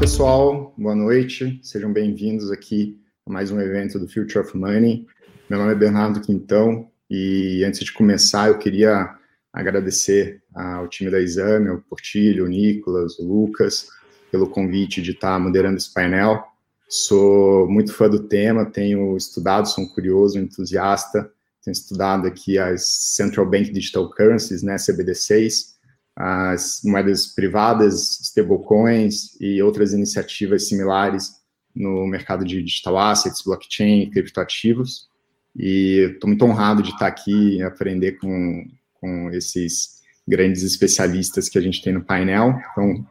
pessoal, boa noite, sejam bem-vindos aqui a mais um evento do Future of Money. Meu nome é Bernardo Quintão e antes de começar eu queria agradecer ao time da Exame, ao Portilho, o Nicolas, o Lucas, pelo convite de estar moderando esse painel. Sou muito fã do tema, tenho estudado, sou um curioso, um entusiasta, tenho estudado aqui as Central Bank Digital Currencies, né, CBDCs, as moedas privadas, stablecoins e outras iniciativas similares no mercado de digital assets, blockchain e criptoativos. E estou muito honrado de estar aqui e aprender com, com esses grandes especialistas que a gente tem no painel. Então,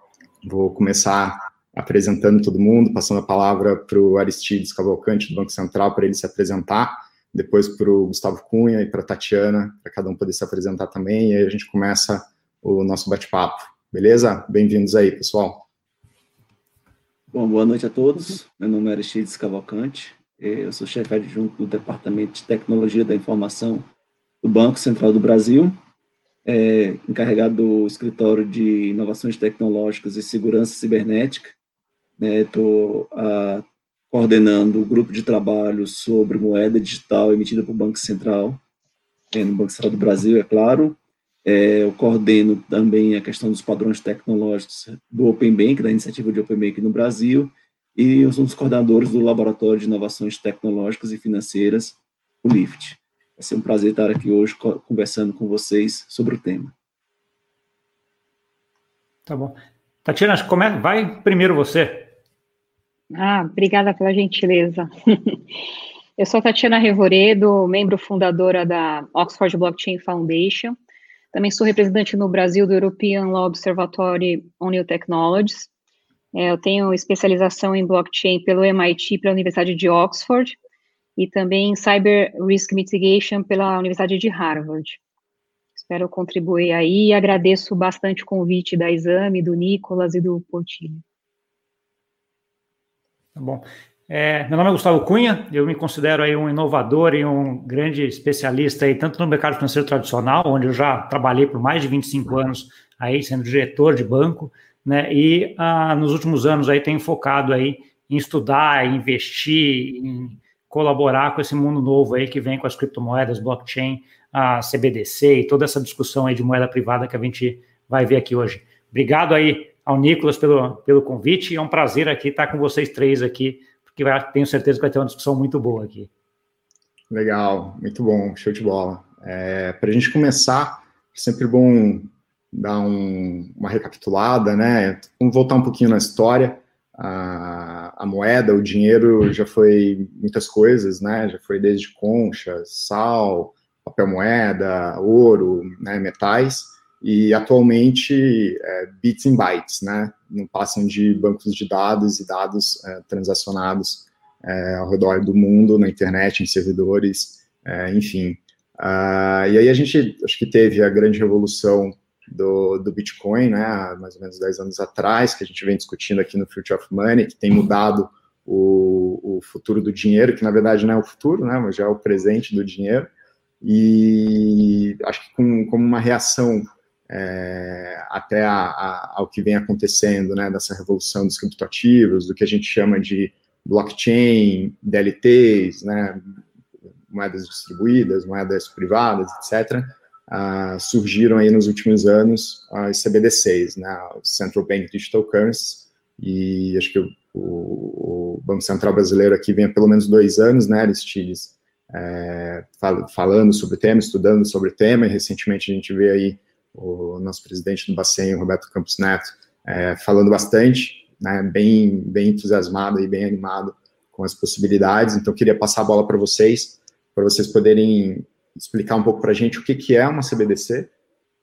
vou começar apresentando todo mundo, passando a palavra para o Aristides Cavalcante, do Banco Central, para ele se apresentar, depois para o Gustavo Cunha e para a Tatiana, para cada um poder se apresentar também, e aí a gente começa o nosso bate-papo. Beleza? Bem-vindos aí, pessoal. Bom, boa noite a todos. Meu nome é Aristides Cavalcante. Eu sou chefe adjunto do Departamento de Tecnologia da Informação do Banco Central do Brasil, é, encarregado do Escritório de Inovações Tecnológicas e Segurança Cibernética. Estou né, coordenando o grupo de trabalho sobre moeda digital emitida pelo Banco Central, é, no Banco Central do Brasil, é claro, é, eu coordeno também a questão dos padrões tecnológicos do Open Bank, da iniciativa de Open Bank no Brasil, e eu sou um dos coordenadores do Laboratório de Inovações Tecnológicas e Financeiras, o LIFT. Vai ser um prazer estar aqui hoje conversando com vocês sobre o tema. Tá bom. Tatiana, come... vai primeiro você. Ah, obrigada pela gentileza. Eu sou Tatiana Revoredo, membro fundadora da Oxford Blockchain Foundation, também sou representante no Brasil do European Law Observatory on New Technologies. É, eu tenho especialização em blockchain pelo MIT, pela Universidade de Oxford, e também em Cyber Risk Mitigation pela Universidade de Harvard. Espero contribuir aí e agradeço bastante o convite da Exame, do Nicolas e do Portilho. Tá bom. É, meu nome é Gustavo Cunha, eu me considero aí um inovador e um grande especialista aí, tanto no mercado financeiro tradicional, onde eu já trabalhei por mais de 25 anos aí sendo diretor de banco, né, e ah, nos últimos anos aí tenho focado aí em estudar, em investir, em colaborar com esse mundo novo aí que vem com as criptomoedas, blockchain, a CBDC e toda essa discussão aí de moeda privada que a gente vai ver aqui hoje. Obrigado aí ao Nicolas pelo, pelo convite, é um prazer aqui estar com vocês três aqui que vai, tenho certeza que vai ter uma discussão muito boa aqui. Legal, muito bom, show de bola. É, Para a gente começar, é sempre bom dar um, uma recapitulada, né? Vamos voltar um pouquinho na história. A, a, moeda, o dinheiro já foi muitas coisas, né? Já foi desde concha, sal, papel moeda, ouro, né? metais e atualmente é, bits and bytes, né? Não passam de bancos de dados e dados é, transacionados é, ao redor do mundo, na internet, em servidores, é, enfim. Uh, e aí a gente, acho que teve a grande revolução do, do Bitcoin, né? Mais ou menos 10 anos atrás, que a gente vem discutindo aqui no Future of Money, que tem mudado o, o futuro do dinheiro, que na verdade não é o futuro, né? Mas já é o presente do dinheiro. E acho que com, como uma reação é, até a, a, ao que vem acontecendo, né, dessa revolução dos criptoativos, do que a gente chama de blockchain, DLTs, né, moedas distribuídas, moedas privadas, etc., uh, ah, surgiram aí nos últimos anos as CBDCs, né, Central Bank Digital Currency, e acho que o, o, o, Banco Central Brasileiro aqui vem há pelo menos dois anos, né, Aristides, é, fal falando sobre o tema, estudando sobre o tema, e recentemente a gente vê aí o nosso presidente do Bacen, Roberto Campos Neto, é, falando bastante, né, bem, bem entusiasmado e bem animado com as possibilidades. Então, queria passar a bola para vocês, para vocês poderem explicar um pouco para a gente o que, que é uma CBDC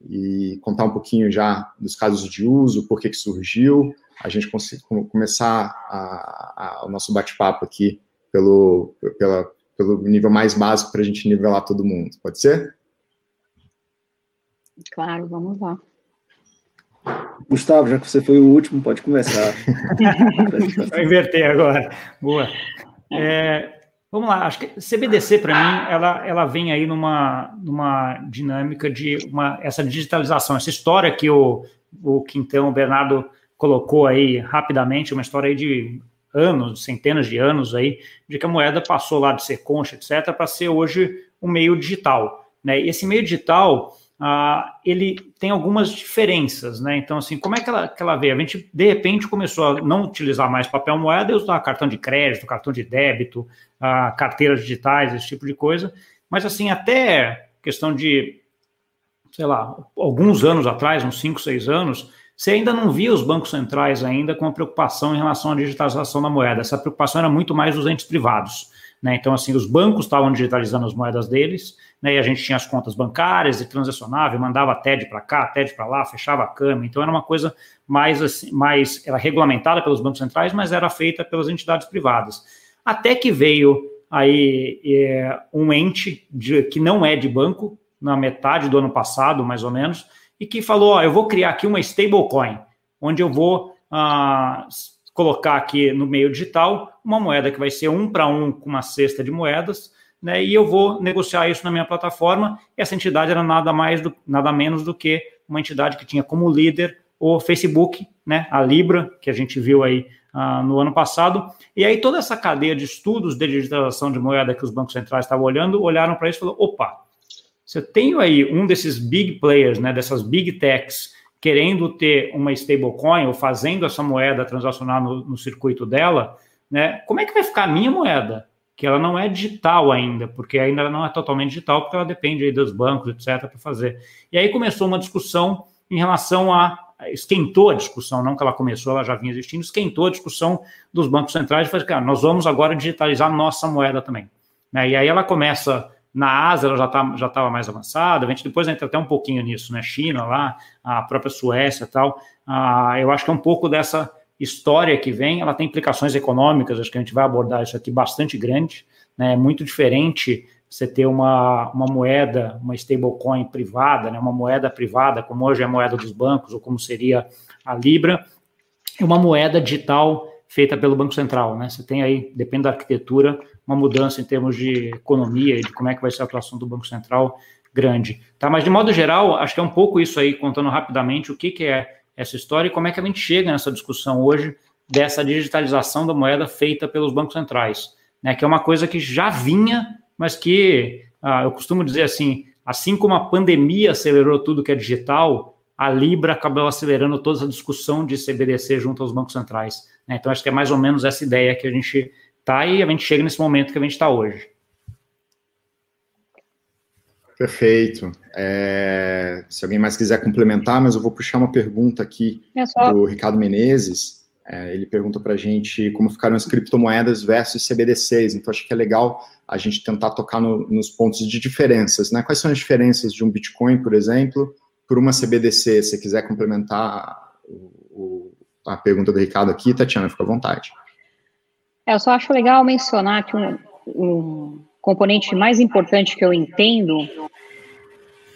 e contar um pouquinho já dos casos de uso, por que, que surgiu, a gente começar a, a, o nosso bate-papo aqui pelo, pela, pelo nível mais básico para a gente nivelar todo mundo. Pode ser? Claro, vamos lá. Gustavo, já que você foi o último, pode começar. Vou inverter agora. Boa. É, vamos lá, acho que CBDC, para mim, ela, ela vem aí numa, numa dinâmica de uma, essa digitalização, essa história que o, o Quintão, o Bernardo colocou aí rapidamente uma história aí de anos, centenas de anos aí, de que a moeda passou lá de ser concha, etc., para ser hoje um meio digital. Né? E esse meio digital, ah, ele tem algumas diferenças, né? Então, assim, como é que ela, que ela veio? A gente, de repente, começou a não utilizar mais papel moeda e usar cartão de crédito, cartão de débito, ah, carteiras digitais, esse tipo de coisa. Mas, assim, até questão de, sei lá, alguns anos atrás, uns 5, 6 anos, você ainda não via os bancos centrais ainda com a preocupação em relação à digitalização da moeda. Essa preocupação era muito mais dos entes privados. Né? Então, assim, os bancos estavam digitalizando as moedas deles, né? e a gente tinha as contas bancárias e transacionava, mandava TED para cá, TED para lá, fechava a cama. Então, era uma coisa mais, assim, mais era regulamentada pelos bancos centrais, mas era feita pelas entidades privadas. Até que veio aí é, um ente de, que não é de banco, na metade do ano passado, mais ou menos, e que falou: ó, eu vou criar aqui uma stablecoin, onde eu vou ah, colocar aqui no meio digital uma moeda que vai ser um para um com uma cesta de moedas, né? E eu vou negociar isso na minha plataforma. Essa entidade era nada mais do, nada menos do que uma entidade que tinha como líder o Facebook, né? A Libra, que a gente viu aí ah, no ano passado. E aí toda essa cadeia de estudos de digitalização de moeda que os bancos centrais estavam olhando, olharam para isso e falaram: opa, eu tenho aí um desses big players, né, dessas big techs, querendo ter uma stablecoin ou fazendo essa moeda transacionar no, no, circuito dela, né, como é que vai ficar a minha moeda? Que ela não é digital ainda, porque ainda não é totalmente digital, porque ela depende aí dos bancos, etc., para fazer. E aí começou uma discussão em relação a. Esquentou a discussão, não que ela começou, ela já vinha existindo, esquentou a discussão dos bancos centrais e falou, cara, nós vamos agora digitalizar nossa moeda também. Né? E aí ela começa na Ásia ela já tá, já estava mais avançada, a gente depois entra até um pouquinho nisso, né? China lá, a própria Suécia e tal. Ah, eu acho que é um pouco dessa história que vem, ela tem implicações econômicas, acho que a gente vai abordar isso aqui bastante grande, né? É muito diferente você ter uma, uma moeda, uma stablecoin privada, né? uma moeda privada, como hoje é a moeda dos bancos, ou como seria a Libra, e uma moeda digital feita pelo Banco Central, né? Você tem aí, depende da arquitetura, uma mudança em termos de economia e de como é que vai ser a atuação do Banco Central grande. Tá? Mas, de modo geral, acho que é um pouco isso aí, contando rapidamente o que, que é essa história e como é que a gente chega nessa discussão hoje dessa digitalização da moeda feita pelos bancos centrais, né? que é uma coisa que já vinha, mas que, ah, eu costumo dizer assim, assim como a pandemia acelerou tudo que é digital, a Libra acabou acelerando toda essa discussão de CBDC junto aos bancos centrais. Né? Então, acho que é mais ou menos essa ideia que a gente tá? E a gente chega nesse momento que a gente está hoje. Perfeito. É, se alguém mais quiser complementar, mas eu vou puxar uma pergunta aqui é só... do Ricardo Menezes. É, ele pergunta para a gente como ficaram as criptomoedas versus CBDCs. Então, acho que é legal a gente tentar tocar no, nos pontos de diferenças. Né? Quais são as diferenças de um Bitcoin, por exemplo, por uma CBDC? Se quiser complementar o, o, a pergunta do Ricardo aqui, Tatiana, fica à vontade. É, eu só acho legal mencionar que um, um componente mais importante que eu entendo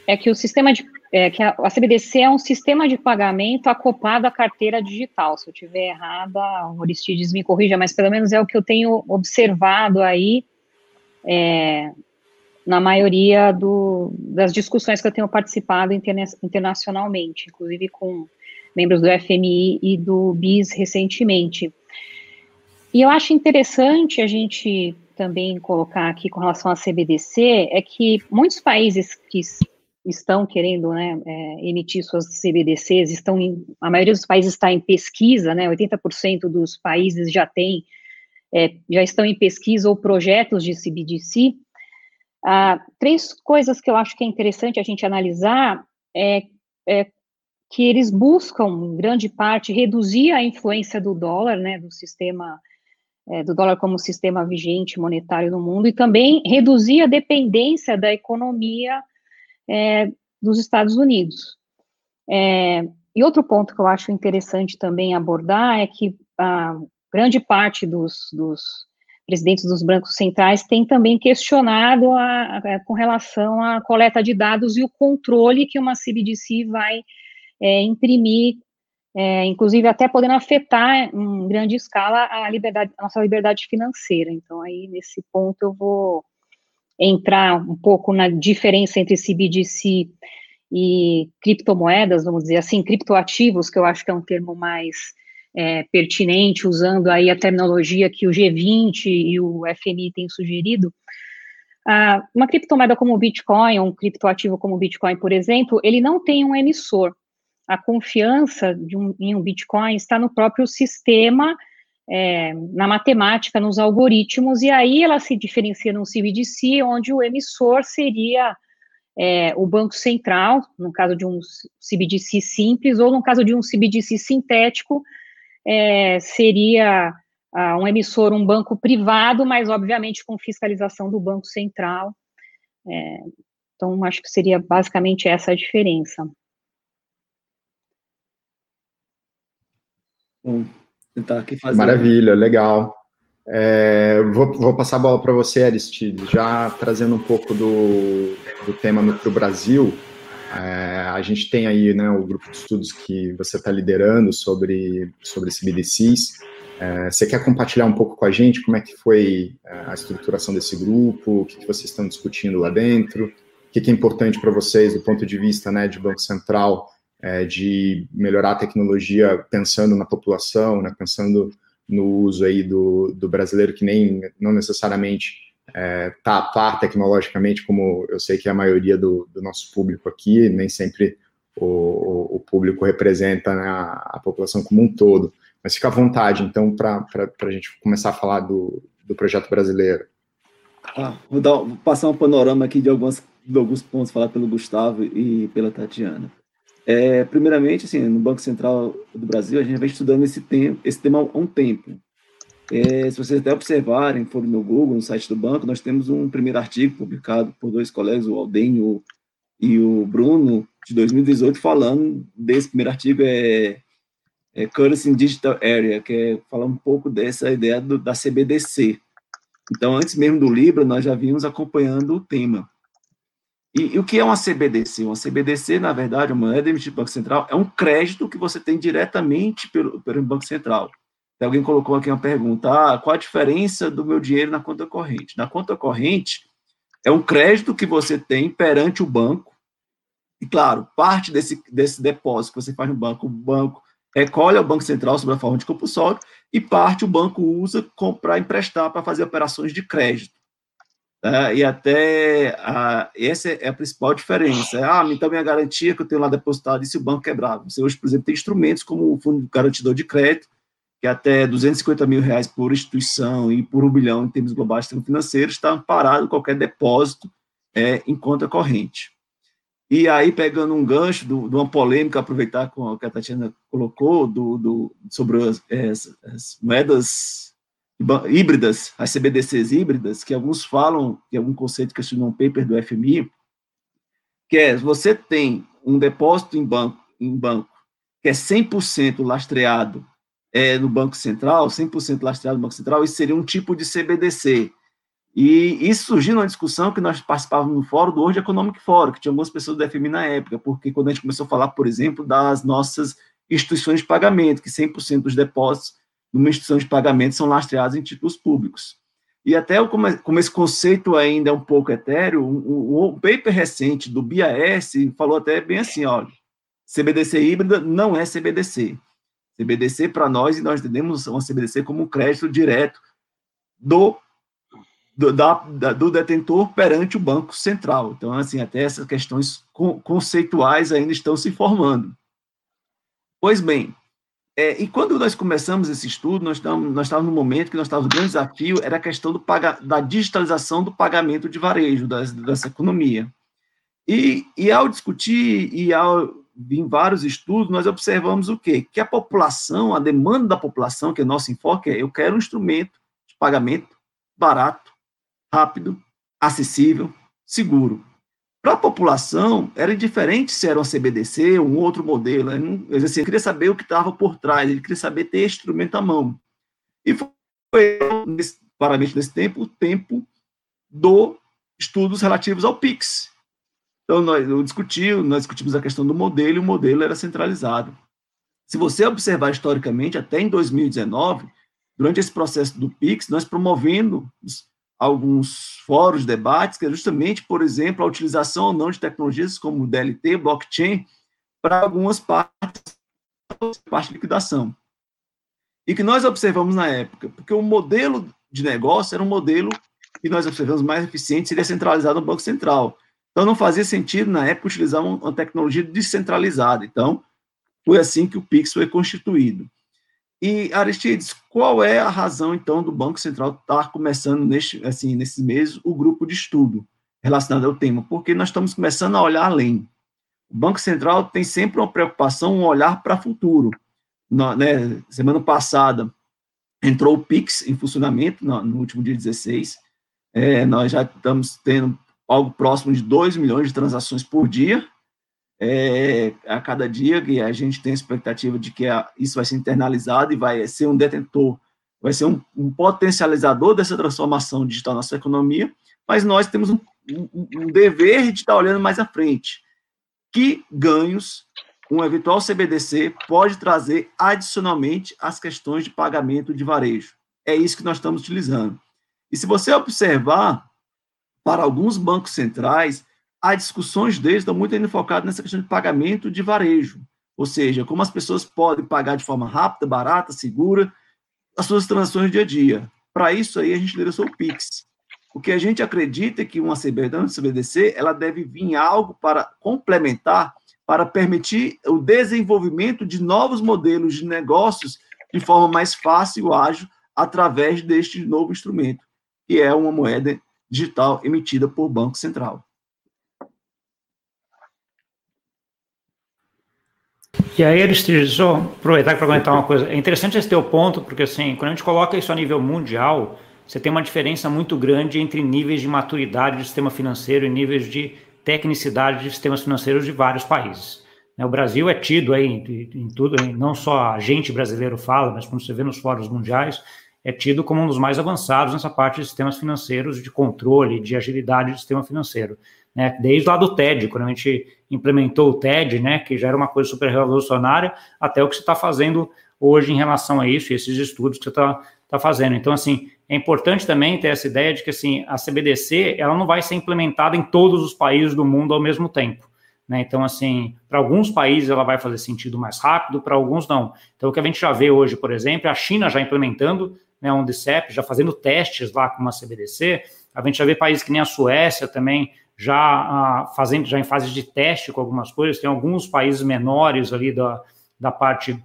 é que o sistema de é, que a, CBDC é um sistema de pagamento acoplado à carteira digital. Se eu tiver errada, o Aristides me corrija, mas pelo menos é o que eu tenho observado aí é, na maioria do, das discussões que eu tenho participado interna internacionalmente, inclusive com membros do FMI e do BIS recentemente. E eu acho interessante a gente também colocar aqui com relação à CBDC, é que muitos países que estão querendo né, é, emitir suas CBDCs, estão em, a maioria dos países está em pesquisa, né, 80% dos países já tem, é, já estão em pesquisa ou projetos de CBDC. Ah, três coisas que eu acho que é interessante a gente analisar é, é que eles buscam, em grande parte, reduzir a influência do dólar, né, do sistema é, do dólar como sistema vigente monetário no mundo e também reduzir a dependência da economia é, dos Estados Unidos. É, e outro ponto que eu acho interessante também abordar é que a grande parte dos, dos presidentes dos bancos centrais tem também questionado a, a, com relação à coleta de dados e o controle que uma CBDC vai é, imprimir é, inclusive até podendo afetar em grande escala a liberdade, a nossa liberdade financeira. Então, aí nesse ponto eu vou entrar um pouco na diferença entre CBDC e criptomoedas, vamos dizer assim, criptoativos, que eu acho que é um termo mais é, pertinente, usando aí a terminologia que o G20 e o FMI têm sugerido, ah, uma criptomoeda como o Bitcoin, um criptoativo como o Bitcoin, por exemplo, ele não tem um emissor. A confiança um, em um Bitcoin está no próprio sistema, é, na matemática, nos algoritmos, e aí ela se diferencia num CBDC, onde o emissor seria é, o Banco Central, no caso de um CBDC simples, ou no caso de um CBDC sintético, é, seria ah, um emissor, um banco privado, mas obviamente com fiscalização do Banco Central. É, então, acho que seria basicamente essa a diferença. Bom, tentar aqui fazer. Maravilha, legal. É, vou, vou, passar a bola para você, Aristides, já trazendo um pouco do, do tema para o Brasil. É, a gente tem aí né, o grupo de estudos que você está liderando sobre, sobre CBDCs. É, você quer compartilhar um pouco com a gente como é que foi é, a estruturação desse grupo, o que, que vocês estão discutindo lá dentro, o que, que é importante para vocês do ponto de vista né, de Banco Central, é, de melhorar a tecnologia pensando na população, né, pensando no uso aí do, do brasileiro que nem não necessariamente está é, tá a par tecnologicamente, como eu sei que é a maioria do, do nosso público aqui, nem sempre o, o público representa né, a, a, população como um todo. Mas fica à vontade, então, para a gente começar a falar do, do projeto brasileiro. Ah, vou, dar, vou, passar um panorama aqui de, algumas, de alguns pontos falar pelo Gustavo e pela Tatiana. É, primeiramente, assim, no Banco Central do Brasil, a gente vem estudando esse, esse tema há um tempo. É, se vocês até observarem, forem no Google, no site do banco, nós temos um primeiro artigo publicado por dois colegas, o Aldenho e o Bruno, de 2018, falando desse primeiro artigo, é, é Currency in Digital Area, que é falar um pouco dessa ideia do, da CBDC. Então, antes mesmo do Libra, nós já vimos acompanhando o tema. E, e, o que é uma CBDC? Uma CBDC, na verdade, uma moeda emitida pelo Banco Central, é um crédito que você tem diretamente pelo, pelo Banco Central. Alguém colocou aqui uma pergunta: ah, qual a diferença do meu dinheiro na conta corrente? Na conta corrente, é um crédito que você tem perante o banco. E, claro, parte desse, desse depósito que você faz no banco, o banco recolhe ao Banco Central sobre a forma de compulsório, e parte o banco usa para emprestar para fazer operações de crédito. É, e até essa é a principal diferença. Ah, então minha garantia que eu tenho lá depositado, e se o banco quebrar? Você hoje, por exemplo, tem instrumentos como o Fundo Garantidor de Crédito, que até 250 mil reais por instituição e por um bilhão em termos globais financeiros está amparado qualquer depósito é, em conta corrente. E aí, pegando um gancho do, de uma polêmica, aproveitar com o que a Tatiana colocou, do, do sobre as, as, as, moedas híbridas, as CBDCs híbridas, que alguns falam, que é um conceito que eu um paper do FMI, que é, você tem um depósito em banco, em banco que é 100% lastreado é, no Banco Central, 100% lastreado no Banco Central, isso seria um tipo de CBDC. E isso surgiu numa discussão que nós participávamos no fórum do World Economic Forum, que tinha algumas pessoas do FMI na época, porque quando a gente começou a falar, por exemplo, das nossas instituições de pagamento, que 100% dos depósitos numa instituição de pagamento são lastreados em títulos públicos. E até como, como esse conceito ainda é um pouco etéreo, o, um, paper recente do BIS falou até bem assim, olha, CBDC híbrida não é CBDC. CBDC para nós, e nós entendemos uma CBDC como um crédito direto do, do, da, do detentor perante o Banco Central. Então, assim, até essas questões conceituais ainda estão se formando. Pois bem, é, e quando nós começamos esse estudo, nós estávamos, nós estávamos no momento que nós estávamos, o grande desafio era a questão do paga, da digitalização do pagamento de varejo, das, dessa economia. E, e ao discutir e ao em vários estudos, nós observamos o quê? Que a população, a demanda da população, que é nosso enfoque, é eu quero um instrumento de pagamento barato, rápido, acessível, seguro. Para a população, era indiferente se era uma CBDC, um outro modelo. Ele, não, ele, assim, queria saber o que estava por trás, ele queria saber ter instrumento à mão. E foi, nesse, paramente nesse tempo, o tempo do estudos relativos ao PIX, então, nós eu discuti, nós discutimos a questão do modelo e o modelo era centralizado. Se você observar historicamente, até em 2019, durante esse processo do PIX, nós promovendo alguns fóruns, debates, que é justamente, por exemplo, a utilização ou não de tecnologias como DLT, blockchain, para algumas partes, parte de liquidação. E que nós observamos na época, porque o modelo de negócio era um modelo que nós observamos mais eficiente, seria centralizado no Banco Central. Então, não fazia sentido, na época, utilizar uma tecnologia descentralizada. Então, foi assim que o PIX foi constituído. E, Aristides, qual é a razão, então, do Banco Central estar começando, neste, assim, nesses meses, o grupo de estudo relacionado ao tema? Porque nós estamos começando a olhar além. O Banco Central tem sempre uma preocupação, um olhar para o futuro. Na, né, semana passada, entrou o PIX em funcionamento, no, no último dia 16. É, nós já estamos tendo algo próximo de 2 milhões de transações por dia, é, a cada dia, que a gente tem a expectativa de que a, isso vai ser internalizado e vai ser um detentor, vai ser um, um potencializador dessa transformação digital na nossa economia, mas nós temos um, um, um dever de estar olhando mais à frente. Que ganhos um eventual CBDC pode trazer adicionalmente às questões de pagamento de varejo? É isso que nós estamos utilizando. E se você observar, para alguns bancos centrais, as discussões deles estão muito ainda focadas nessa questão de pagamento de varejo, ou seja, como as pessoas podem pagar de forma rápida, barata, segura as suas transações do dia a dia. Para isso aí a gente lançou o Pix. O que a gente acredita é que uma CBDC ela deve vir algo para complementar, para permitir o desenvolvimento de novos modelos de negócios de forma mais fácil e ágil através deste novo instrumento, que é uma moeda digital emitida por Banco Central. E aí, Aristides, só aproveitar para comentar uma coisa. É interessante esse teu ponto, porque assim, quando a gente coloca isso a nível mundial, você tem uma diferença muito grande entre níveis de maturidade do sistema financeiro e níveis de tecnicidade de sistemas financeiros de vários países. Né, o Brasil é tido aí em, tudo, não só a gente brasileiro fala, mas quando você vê nos fóruns mundiais, é tido como um dos mais avançados nessa parte de sistemas financeiros, de controle, de agilidade do sistema financeiro né? Desde lá do TED, quando a gente implementou o TED, né, que já era uma coisa super revolucionária, até o que você está fazendo hoje em relação a isso, e esses estudos que você está tá fazendo. Então, assim, é importante também ter essa ideia de que, assim, a CBDC, ela não vai ser implementada em todos os países do mundo ao mesmo tempo. Né? Então, assim, para alguns países ela vai fazer sentido mais rápido, para alguns não. Então, o que a gente já vê hoje, por exemplo, é a China já implementando né, um DCEP, já fazendo testes lá com uma CBDC, a gente já vê países que nem a Suécia também já ah, fazendo, já em fase de teste com algumas coisas, tem alguns países menores ali da, da parte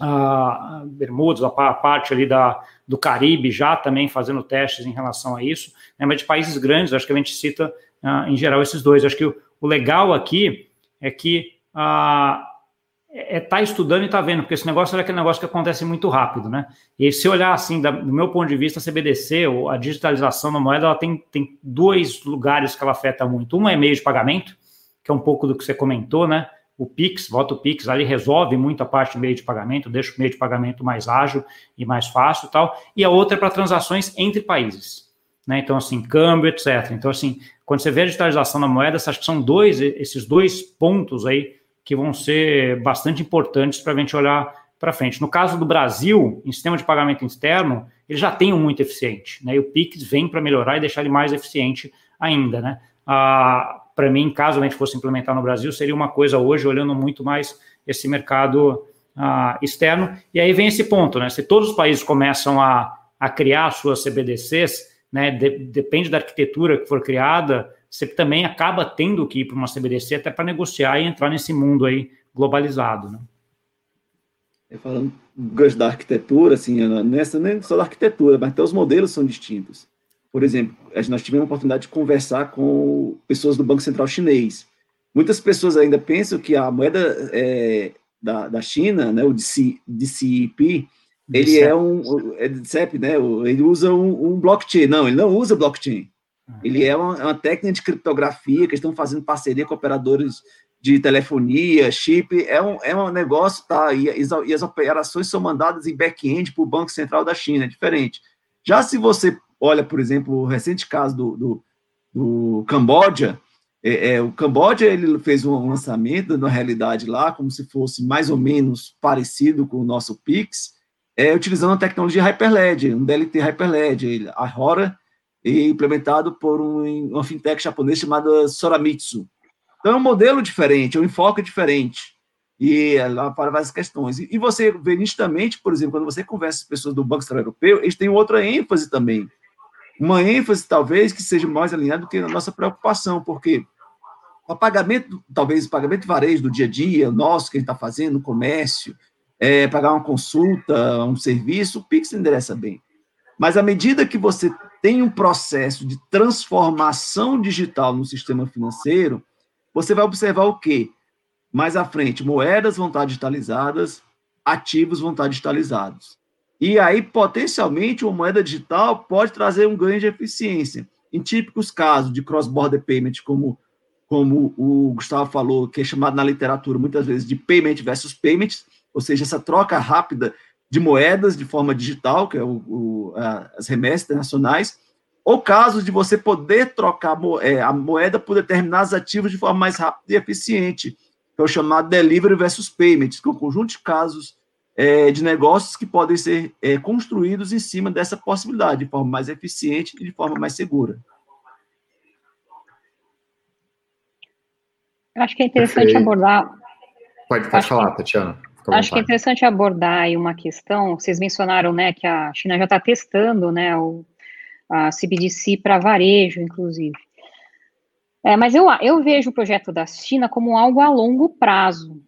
ah, Bermudas, a parte ali da, do Caribe já também fazendo testes em relação a isso, né, mas de países grandes, acho que a gente cita ah, em geral esses dois. Acho que o, o legal aqui é que ah, é estar tá estudando e tá vendo, porque esse negócio é aquele negócio que acontece muito rápido, né? E se olhar assim, da, do meu ponto de vista, a CBDC, ou a digitalização da moeda, ela tem, tem dois lugares que ela afeta muito. Um é meio de pagamento, que é um pouco do que você comentou, né? O Pix, voto Pix, ali resolve muito a parte de meio de pagamento, deixa o meio de pagamento mais ágil e mais fácil e tal. E a outra é para transações entre países. Né? Então, assim, câmbio, etc. Então, assim, quando você vê a digitalização da moeda, acho que são dois, esses dois pontos aí que vão ser bastante importantes para a gente olhar para frente. No caso do Brasil, em sistema de pagamento externo, ele já tem um muito eficiente, né? E o Pix vem para melhorar e deixar ele mais eficiente ainda, né? Ah, para mim, caso a gente fosse implementar no Brasil, seria uma coisa hoje olhando muito mais esse mercado ah, externo. E aí vem esse ponto, né? Se todos os países começam a, a criar suas CBDCs, né? De, depende da arquitetura que for criada, você também acaba tendo que ir para uma CBDC até para negociar e entrar nesse mundo aí globalizado, né? É, falando da arquitetura, assim, nessa nem só da arquitetura, mas até os modelos são distintos. Por exemplo, nós tivemos a oportunidade de conversar com pessoas do Banco Central Chinês. Muitas pessoas ainda pensam que a moeda é, da, da China, né, o DCEP, ele é um é DCEP, né? Ele usa um, um blockchain. Não, ele não usa blockchain. Ele é uma, é uma, técnica de criptografia que estão fazendo parceria com operadores de telefonia, chip, é um, é um negócio, tá? E, e as operações são mandadas em back-end para o Banco Central da China, é diferente. Já se você olha, por exemplo, o recente caso do, do, do Camboja, é, é, o Camboja ele fez um lançamento, na realidade, lá, como se fosse mais ou menos parecido com o nosso Pix, é, utilizando a tecnologia Hyperledger, um DLT Hyperledger. A Hora e implementado por um, uma fintech japonesa chamada Soramitsu. Então, é um modelo diferente, é um enfoque diferente, e lá para várias questões. E, você vê nitidamente, por exemplo, quando você conversa com as pessoas do Banco Central Europeu, eles têm outra ênfase também. Uma ênfase, talvez, que seja mais alinhada do que a nossa preocupação, porque o pagamento, talvez o pagamento de varejo do dia a dia, nosso que a gente está fazendo, no comércio, é, pagar uma consulta, um serviço, o Pix endereça bem. Mas à medida que você tem um processo de transformação digital no sistema financeiro, você vai observar o quê? Mais à frente, moedas vão estar digitalizadas, ativos vão estar digitalizados. E aí, potencialmente, uma moeda digital pode trazer um ganho de eficiência. Em típicos casos de cross-border payment, como, como o Gustavo falou, que é chamado na literatura muitas vezes de payment versus payments, ou seja, essa troca rápida de moedas de forma digital, que é o, o, a, as remessas internacionais, ou casos de você poder trocar é, a moeda por determinados ativos de forma mais rápida e eficiente, que é o chamado delivery versus payments, que é um conjunto de casos é, de negócios que podem ser é, construídos em cima dessa possibilidade, de forma mais eficiente e de forma mais segura. Eu acho que é interessante Perfeito. abordar. Pode, pode falar, que... Tatiana. Acho que é interessante abordar aí uma questão. Vocês mencionaram, né, que a China já está testando, né, o, a CBDC para varejo, inclusive. É, mas eu, eu vejo o projeto da China como algo a longo prazo.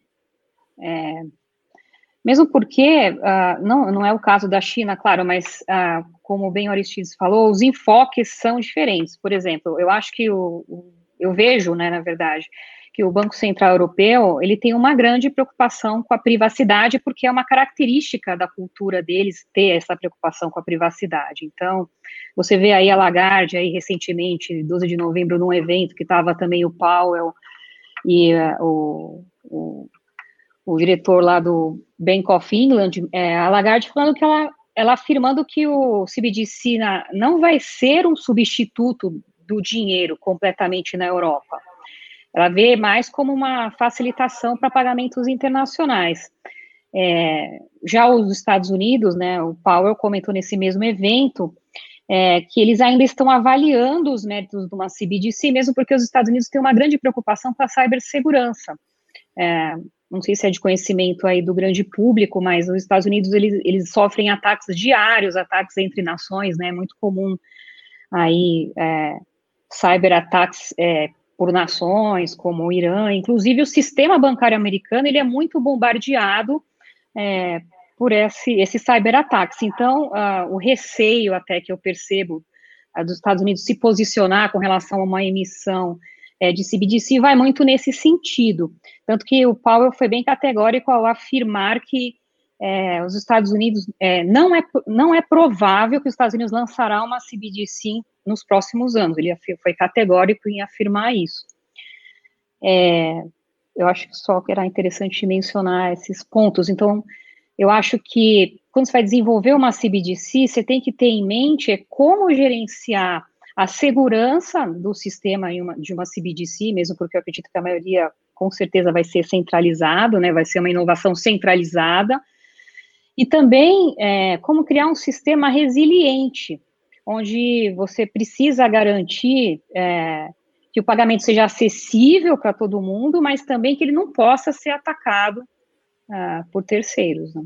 É, mesmo porque, uh, não, não é o caso da China, claro, mas uh, como bem Aristides falou, os enfoques são diferentes. Por exemplo, eu acho que o, o eu vejo, né, na verdade, que o Banco Central Europeu ele tem uma grande preocupação com a privacidade, porque é uma característica da cultura deles ter essa preocupação com a privacidade. Então, você vê aí a Lagarde aí recentemente, 12 de novembro, num evento que estava também o Powell e uh, o, o, o, diretor lá do Bank of England, é, a Lagarde falando que ela, ela afirmando que o CBDC não vai ser um substituto do dinheiro completamente na Europa ela vê mais como uma facilitação para pagamentos internacionais. É, já os Estados Unidos, né, o Powell comentou nesse mesmo evento, é, que eles ainda estão avaliando os méritos de uma CBDC, mesmo porque os Estados Unidos têm uma grande preocupação com a cibersegurança. É, não sei se é de conhecimento aí do grande público, mas os Estados Unidos, eles, eles sofrem ataques diários, ataques entre nações, né, é muito comum aí, é, é, por nações como o Irã, inclusive o sistema bancário americano, ele é muito bombardeado é, por esse, esse cyberataques. Então, uh, o receio até que eu percebo uh, dos Estados Unidos se posicionar com relação a uma emissão é, de CBDC vai muito nesse sentido. Tanto que o Powell foi bem categórico ao afirmar que é, os Estados Unidos, é, não, é, não é provável que os Estados Unidos lançará uma CBDC nos próximos anos. Ele foi categórico em afirmar isso. É, eu acho que só era interessante mencionar esses pontos. Então, eu acho que quando você vai desenvolver uma CBDC, você tem que ter em mente como gerenciar a segurança do sistema de uma CBDC, mesmo porque eu acredito que a maioria com certeza vai ser centralizado, né, vai ser uma inovação centralizada, e também é, como criar um sistema resiliente, onde você precisa garantir é, que o pagamento seja acessível para todo mundo, mas também que ele não possa ser atacado uh, por terceiros. Né?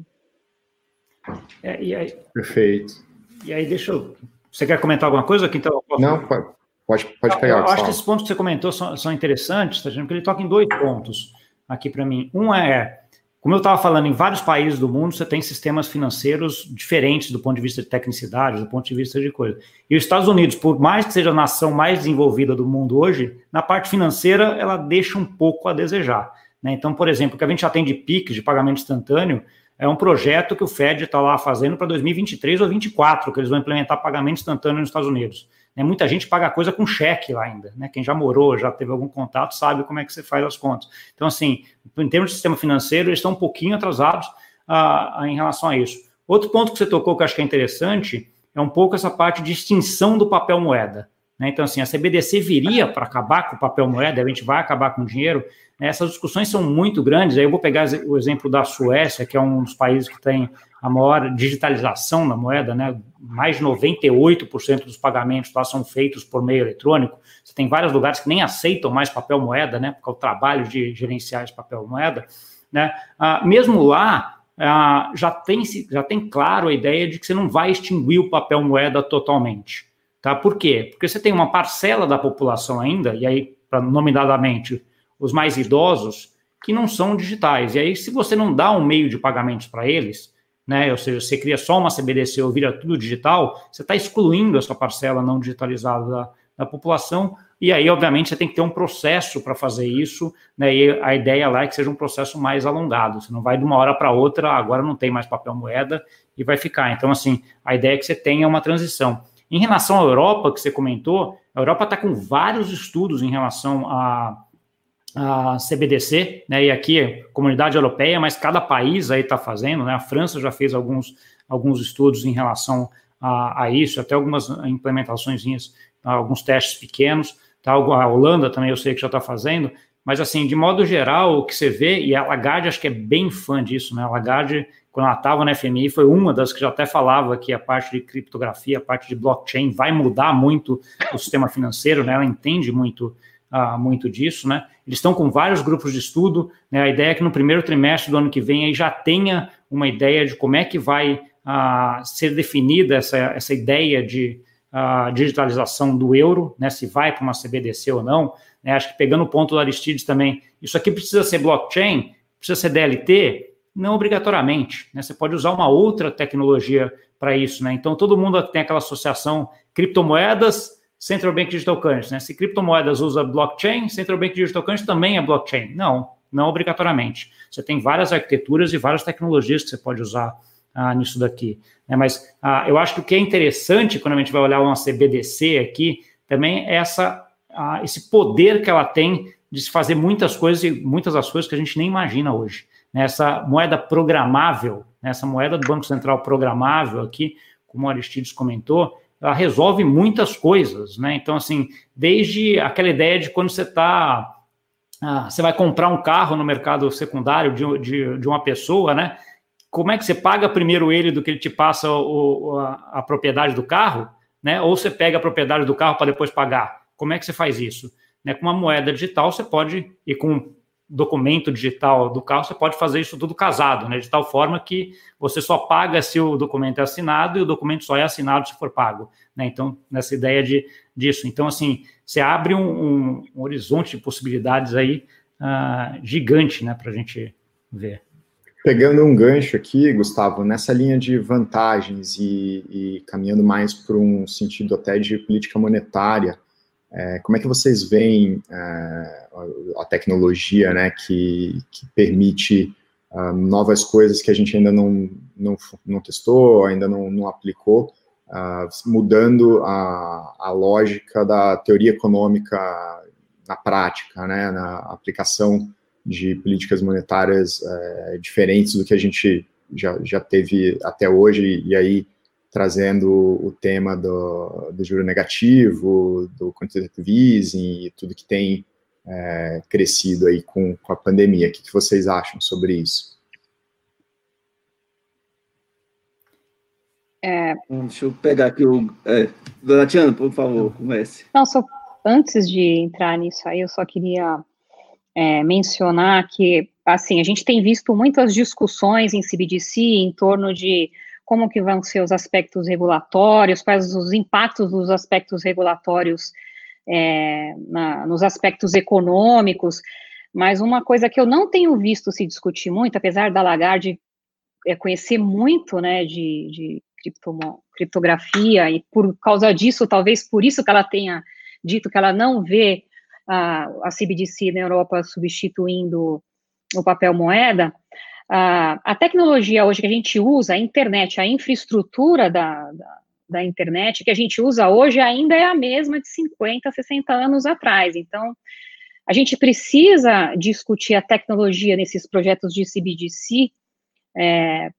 É, e aí, Perfeito. E aí, deixa eu. Você quer comentar alguma coisa aqui? Então, não, pode, pode, pode pegar. Eu, eu acho que esses pontos que você comentou são, são interessantes, tá, porque ele toca em dois pontos aqui para mim. Um é como eu estava falando, em vários países do mundo você tem sistemas financeiros diferentes do ponto de vista de tecnicidade, do ponto de vista de coisa. E os Estados Unidos, por mais que seja a nação mais desenvolvida do mundo hoje, na parte financeira ela deixa um pouco a desejar. Né? Então, por exemplo, o que a gente já tem de PIX, de pagamento instantâneo, é um projeto que o Fed está lá fazendo para 2023 ou 2024, que eles vão implementar pagamento instantâneo nos Estados Unidos. Né? Muita gente paga coisa com cheque lá ainda. Né? Quem já morou, já teve algum contato, sabe como é que você faz as contas. Então, assim, em termos de sistema financeiro, eles estão um pouquinho atrasados ah, em relação a isso. Outro ponto que você tocou que eu acho que é interessante é um pouco essa parte de extinção do papel moeda. Né? Então, assim, a CBDC viria para acabar com o papel moeda, a gente vai acabar com o dinheiro. Né? Essas discussões são muito grandes. Aí eu vou pegar o exemplo da Suécia, que é um dos países que tem a maior digitalização na moeda, né? mais de 98% dos pagamentos lá são feitos por meio eletrônico. Você tem vários lugares que nem aceitam mais papel moeda, né? porque é o trabalho de gerenciar esse papel moeda. Né? Ah, mesmo lá, ah, já, tem, já tem claro a ideia de que você não vai extinguir o papel moeda totalmente. Tá? Por quê? Porque você tem uma parcela da população ainda, e aí, nominadamente, os mais idosos, que não são digitais. E aí, se você não dá um meio de pagamentos para eles, né, ou seja, você cria só uma CBDC ou vira tudo digital, você está excluindo essa parcela não digitalizada da, da população, e aí, obviamente, você tem que ter um processo para fazer isso, né? E a ideia lá é que seja um processo mais alongado. Você não vai de uma hora para outra, agora não tem mais papel moeda e vai ficar. Então, assim, a ideia é que você tenha uma transição. Em relação à Europa, que você comentou, a Europa está com vários estudos em relação a, a CBDC, né? E aqui, comunidade europeia, mas cada país aí está fazendo, né? A França já fez alguns, alguns estudos em relação a, a isso, até algumas implementações, alguns testes pequenos. Tá? A Holanda também eu sei que já está fazendo, mas assim, de modo geral, o que você vê, e a Lagarde acho que é bem fã disso, né? A Lagarde quando ela estava na FMI, foi uma das que já até falava que a parte de criptografia, a parte de blockchain vai mudar muito o sistema financeiro, né? Ela entende muito, uh, muito disso, né? Eles estão com vários grupos de estudo, né? A ideia é que no primeiro trimestre do ano que vem aí já tenha uma ideia de como é que vai uh, ser definida essa, essa ideia de uh, digitalização do euro, né? Se vai para uma CBDC ou não. Né? Acho que pegando o ponto do Aristides também, isso aqui precisa ser blockchain, precisa ser DLT, não obrigatoriamente. Né? Você pode usar uma outra tecnologia para isso. Né? Então, todo mundo tem aquela associação criptomoedas, Central Bank Digital Currency. Né? Se criptomoedas usa blockchain, Central Bank Digital Currency também é blockchain. Não, não obrigatoriamente. Você tem várias arquiteturas e várias tecnologias que você pode usar ah, nisso daqui. Né? Mas ah, eu acho que o que é interessante quando a gente vai olhar uma CBDC aqui também é essa, ah, esse poder que ela tem de se fazer muitas coisas e muitas das coisas que a gente nem imagina hoje nessa moeda programável, nessa moeda do Banco Central programável aqui, como o Aristides comentou, ela resolve muitas coisas, né? Então, assim, desde aquela ideia de quando você está. Ah, você vai comprar um carro no mercado secundário de, de, de, uma pessoa, né? Como é que você paga primeiro ele do que ele te passa o, a, a propriedade do carro, né? Ou você pega a propriedade do carro para depois pagar? Como é que você faz isso? Né, com uma moeda digital, você pode, e com documento digital do carro, você pode fazer isso tudo casado, né? De tal forma que você só paga se o documento é assinado e o documento só é assinado se for pago, né? Então, nessa ideia de, disso. Então, assim, você abre um, um, um horizonte de possibilidades aí uh, gigante, né? Para a gente ver. Pegando um gancho aqui, Gustavo, nessa linha de vantagens e, e caminhando mais para um sentido até de política monetária, é, como é que vocês veem é, a tecnologia né, que, que permite uh, novas coisas que a gente ainda não, não, não testou, ainda não, não aplicou, uh, mudando a, a lógica da teoria econômica na prática, né, na aplicação de políticas monetárias é, diferentes do que a gente já, já teve até hoje, e aí trazendo o tema do, do juro negativo, do quantitative easing e tudo que tem é, crescido aí com, com a pandemia. O que, que vocês acham sobre isso? É... Deixa eu pegar aqui o. É, Donatiano, por favor, comece. Não, só antes de entrar nisso aí, eu só queria é, mencionar que, assim, a gente tem visto muitas discussões em CBDC em torno de como que vão ser os aspectos regulatórios, quais os impactos dos aspectos regulatórios é, na, nos aspectos econômicos, mas uma coisa que eu não tenho visto se discutir muito, apesar da Lagarde é, conhecer muito, né, de, de criptografia, e por causa disso, talvez por isso que ela tenha dito que ela não vê a, a CBDC na Europa substituindo o papel moeda, a, a tecnologia hoje que a gente usa, a internet, a infraestrutura da, da, da, internet que a gente usa hoje ainda é a mesma de 50, 60 anos atrás. Então, a gente precisa discutir a tecnologia nesses projetos de CBDC, é,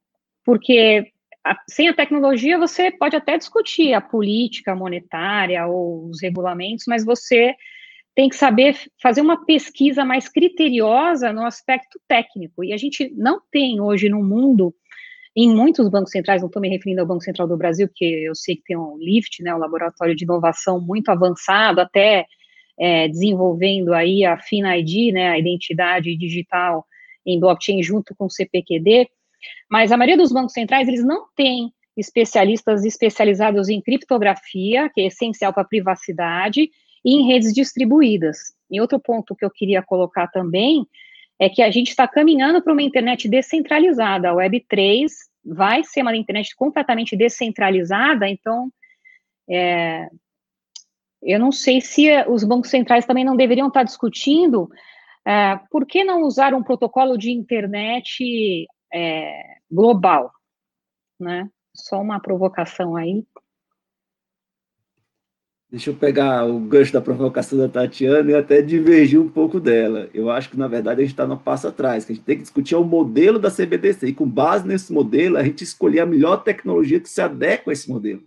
porque a, sem a tecnologia, você pode até discutir a política monetária ou os regulamentos, mas você tem que saber fazer uma pesquisa mais criteriosa no aspecto técnico. E a gente não tem hoje no mundo, em muitos bancos centrais, não estou me referindo ao Banco Central do Brasil, que eu sei que tem um LIFT, né, um laboratório de inovação muito avançado, até é, desenvolvendo aí a FINID, né, a identidade digital em blockchain junto com o CPQD, mas a maioria dos bancos centrais, eles não têm especialistas especializados em criptografia, que é essencial para a privacidade, e em redes distribuídas. E outro ponto que eu queria colocar também é que a gente está caminhando para uma internet descentralizada. A Web3 vai ser uma internet completamente descentralizada, então é, eu não sei se os bancos centrais também não deveriam estar discutindo é, por que não usar um protocolo de internet é, global, né? Só uma provocação aí. Deixa eu pegar o gancho da provocação da Tatiana e até divergir um pouco dela. Eu acho que, na verdade, a gente está no passo atrás, que a gente tem que discutir o modelo da CBDC, e com base nesse modelo, a gente escolher a melhor tecnologia que se adequa a esse modelo.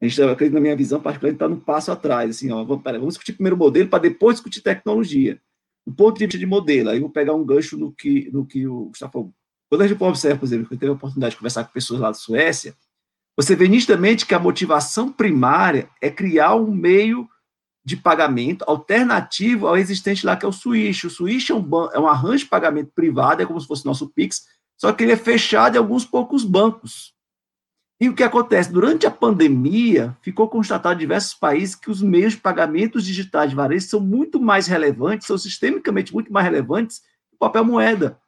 A gente, acredito, na minha visão particular, a gente está no passo atrás, assim, ó, vamos, pera, vamos discutir primeiro o modelo para depois discutir tecnologia. Do ponto de vista de modelo, aí eu vou pegar um gancho no que, no que o Gustavo falou. Quando a gente observa, por exemplo, eu tive a oportunidade de conversar com pessoas lá da Suécia, você vê nitidamente que a motivação primária é criar um meio de pagamento alternativo ao existente lá, que é o Swish. O Swish é um, é um arranjo de pagamento privado, é como se fosse nosso Pix, só que ele é fechado em alguns poucos bancos. E o que acontece? Durante a pandemia, ficou constatado em diversos países que os meios de pagamentos digitais de varejo são muito mais relevantes, são sistemicamente muito mais relevantes que o papel moeda.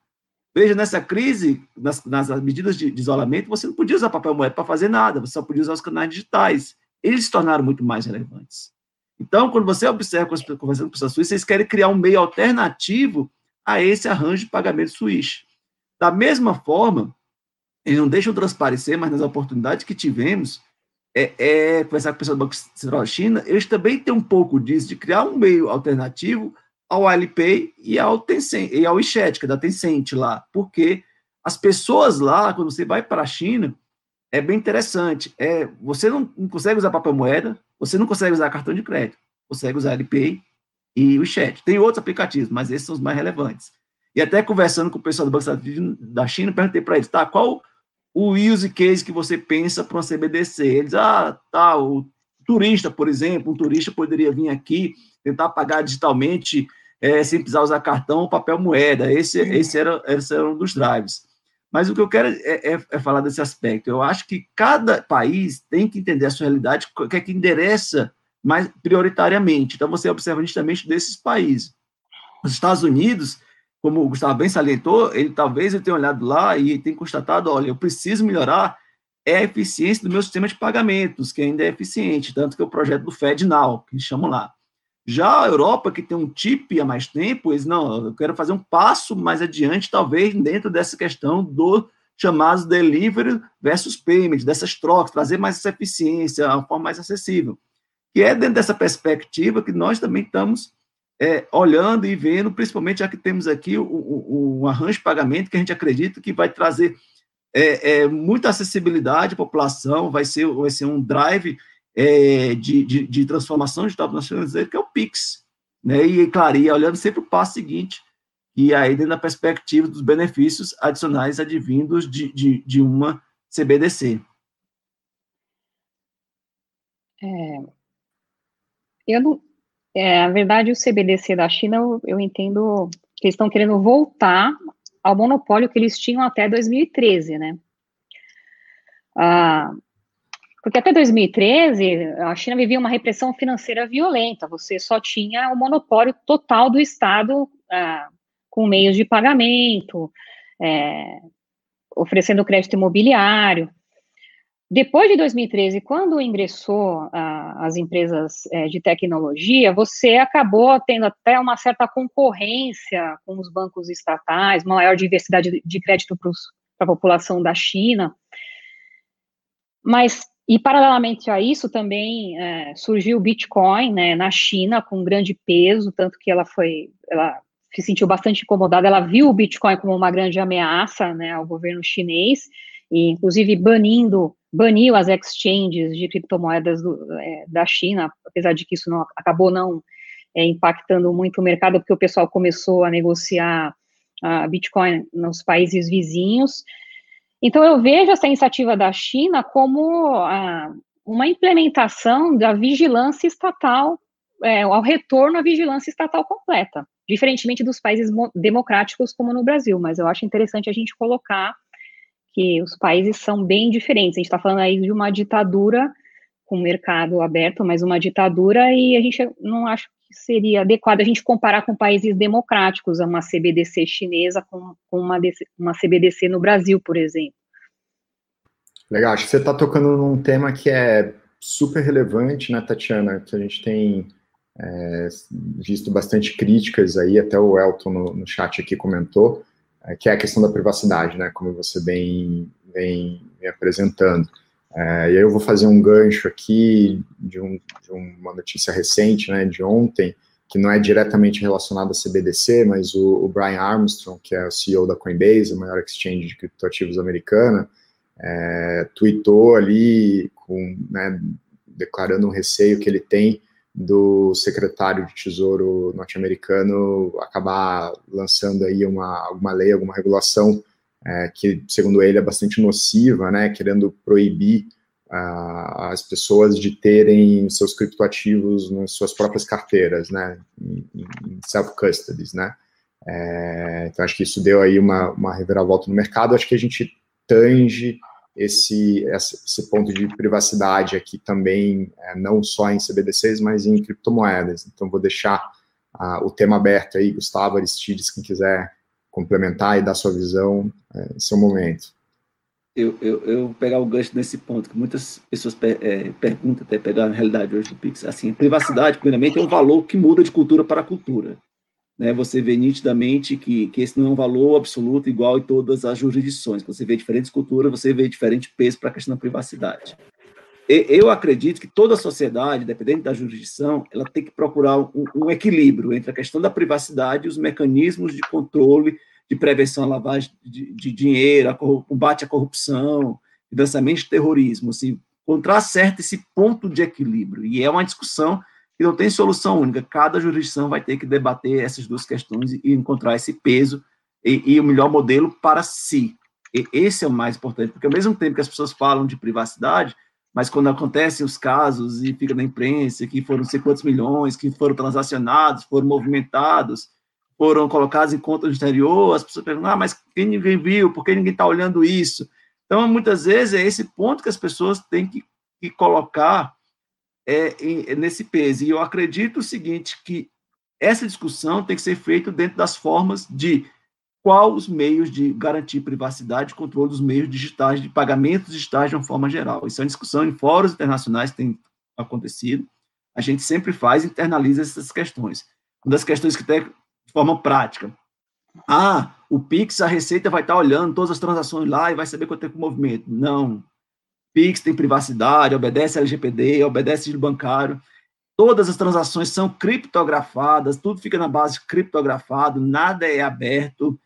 Veja, nessa crise, nas, nas medidas de, de, isolamento, você não podia usar papel moeda para fazer nada, você só podia usar os canais digitais. Eles se tornaram muito mais relevantes. Então, quando você observa, conversando com pessoas suíças, vocês querem criar um meio alternativo a esse arranjo de pagamento Swish. Da mesma forma, eles não deixam transparecer, mas nas oportunidades que tivemos, é, é conversar com o pessoal do Banco Central da China, eles também têm um pouco disso, de criar um meio alternativo ao Alipay e ao Tencent, e ao WeChat, que é da Tencent lá, porque as pessoas lá, quando você vai para a China, é bem interessante. É, você não, consegue usar papel moeda, você não consegue usar cartão de crédito, consegue usar Alipay e o WeChat. Tem outros aplicativos, mas esses são os mais relevantes. E até conversando com o pessoal do Banco da China, perguntei para eles, tá, qual o use case que você pensa para uma CBDC? Eles, ah, tá, o turista, por exemplo, um turista poderia vir aqui, tentar pagar digitalmente, é, sem precisar usar cartão ou papel moeda. Esse, esse, era, esse era um dos drives. Mas o que eu quero é, é, é, falar desse aspecto. Eu acho que cada país tem que entender a sua realidade, o que é que endereça mais prioritariamente. Então, você observa justamente desses países. Os Estados Unidos, como o Gustavo bem salientou, ele talvez eu tenha olhado lá e tenha constatado, olha, eu preciso melhorar é a eficiência do meu sistema de pagamentos, que ainda é eficiente, tanto que é o projeto do FedNow, que eles chamam lá. Já a Europa, que tem um TIP há mais tempo, eles, não, eu quero fazer um passo mais adiante, talvez dentro dessa questão do chamado delivery versus payment, dessas trocas, trazer mais essa eficiência, uma forma mais acessível. Que é dentro dessa perspectiva que nós também estamos é, olhando e vendo, principalmente já que temos aqui o, o, o, arranjo de pagamento que a gente acredita que vai trazer é, é, muita acessibilidade à população, vai ser, vai ser um drive é, de, de, de, transformação digital nacionalizada, que é o PIX. Né? E, claro, e olhando sempre o passo seguinte, e aí dentro da perspectiva dos benefícios adicionais advindos de, de, de uma CBDC. É, eu não, é, verdade, o CBDC da China, eu, eu entendo que eles estão querendo voltar ao monopólio que eles tinham até 2013, né? Ah, porque até 2013, a China vivia uma repressão financeira violenta, você só tinha o monopólio total do Estado ah, com meios de pagamento, é, oferecendo crédito imobiliário. Depois de 2013, quando ingressou ah, as empresas é, de tecnologia, você acabou tendo até uma certa concorrência com os bancos estatais, maior diversidade de crédito para a população da China. Mas, e paralelamente a isso, também é, surgiu o Bitcoin né, na China, com grande peso, tanto que ela foi, ela se sentiu bastante incomodada, ela viu o Bitcoin como uma grande ameaça né, ao governo chinês, e inclusive banindo, baniu as exchanges de criptomoedas do, é, da China, apesar de que isso não acabou não é, impactando muito o mercado, porque o pessoal começou a negociar a Bitcoin nos países vizinhos. Então, eu vejo essa iniciativa da China como a, uma implementação da vigilância estatal, é, ao retorno à vigilância estatal completa, diferentemente dos países democráticos como no Brasil. Mas eu acho interessante a gente colocar que os países são bem diferentes. A gente está falando aí de uma ditadura com mercado aberto, mas uma ditadura, e a gente não que seria adequado a gente comparar com países democráticos, uma CBDC chinesa com, com uma, uma CBDC no Brasil, por exemplo. Legal, acho que você está tocando num tema que é super relevante, né, Tatiana? Que a gente tem é, visto bastante críticas aí, até o Elton no, no chat aqui comentou, é, que é a questão da privacidade, né? Como você bem vem apresentando. É, e aí eu vou fazer um gancho aqui de, um, de, uma notícia recente, né, de ontem, que não é diretamente relacionada a CBDC, mas o, o, Brian Armstrong, que é o CEO da Coinbase, a maior exchange de criptoativos americana, é, tweetou ali, com, né, declarando um receio que ele tem do secretário de Tesouro norte-americano acabar lançando aí uma, alguma lei, alguma regulação é, que, segundo ele, é bastante nociva, né, querendo proibir uh, as pessoas de terem seus criptoativos nas suas próprias carteiras, né, em, self-custodies, né. É, então, acho que isso deu aí uma, uma reviravolta no mercado. Acho que a gente tange esse, esse ponto de privacidade aqui também, é, não só em CBDCs, mas em criptomoedas. Então, vou deixar uh, o tema aberto aí, Gustavo Aristides, quem quiser complementar e dar sua visão, é, seu momento. Eu, eu, eu pegar o gancho nesse ponto, que muitas pessoas per, é, perguntam, até pegar na realidade hoje do Pix, assim, privacidade, primeiramente, é um valor que muda de cultura para cultura. Né? Você vê nitidamente que, que esse não é um valor absoluto igual em todas as jurisdições. Você vê diferentes culturas, você vê diferente peso para a questão da privacidade. Eu acredito que toda a sociedade, dependendo da jurisdição, ela tem que procurar um, um equilíbrio entre a questão da privacidade e os mecanismos de controle de prevenção à lavagem de, de dinheiro, a combate à corrupção, financiamento de terrorismo, assim, encontrar certo esse ponto de equilíbrio. E é uma discussão que não tem solução única. Cada jurisdição vai ter que debater essas duas questões e encontrar esse peso e, e o melhor modelo para si. E esse é o mais importante, porque ao mesmo tempo que as pessoas falam de privacidade, mas quando acontecem os casos e fica na imprensa que foram não sei quantos milhões que foram transacionados, foram movimentados, foram colocados em conta no exterior, as pessoas perguntam, ah, mas quem ninguém viu, por que ninguém está olhando isso? Então, muitas vezes, é esse ponto que as pessoas têm que, que colocar é, em, nesse peso. E eu acredito o seguinte, que essa discussão tem que ser feita dentro das formas de qual os meios de garantir privacidade e controle dos meios digitais, de pagamentos digitais de uma forma geral. Isso é uma discussão em fóruns internacionais que tem acontecido. A gente sempre faz, internaliza essas questões. Uma das questões que tem de forma prática. Ah, o Pix, a Receita vai estar olhando todas as transações lá e vai saber quanto tempo o movimento. Não. Pix tem privacidade, obedece LGPD, obedece de bancário. Todas as transações são criptografadas, tudo fica na base criptografado, nada é aberto.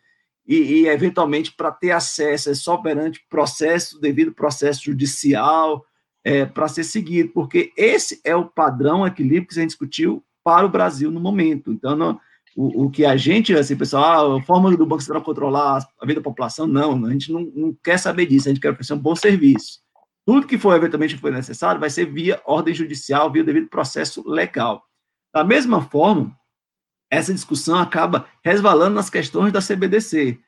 E, e eventualmente, para ter acesso, é só perante processo, devido processo judicial, é, para ser seguido, porque esse é o padrão equilíbrio que a gente discutiu para o Brasil no momento. Então, não, o, o que a gente, assim, pessoal, ah, a forma do Banco Central controlar a vida da população, não, a gente não, não quer saber disso, a gente quer oferecer um bom serviço. Tudo que for eventualmente for necessário vai ser via ordem judicial, via devido processo legal. Da mesma forma, essa discussão acaba resvalando nas questões da CBDC.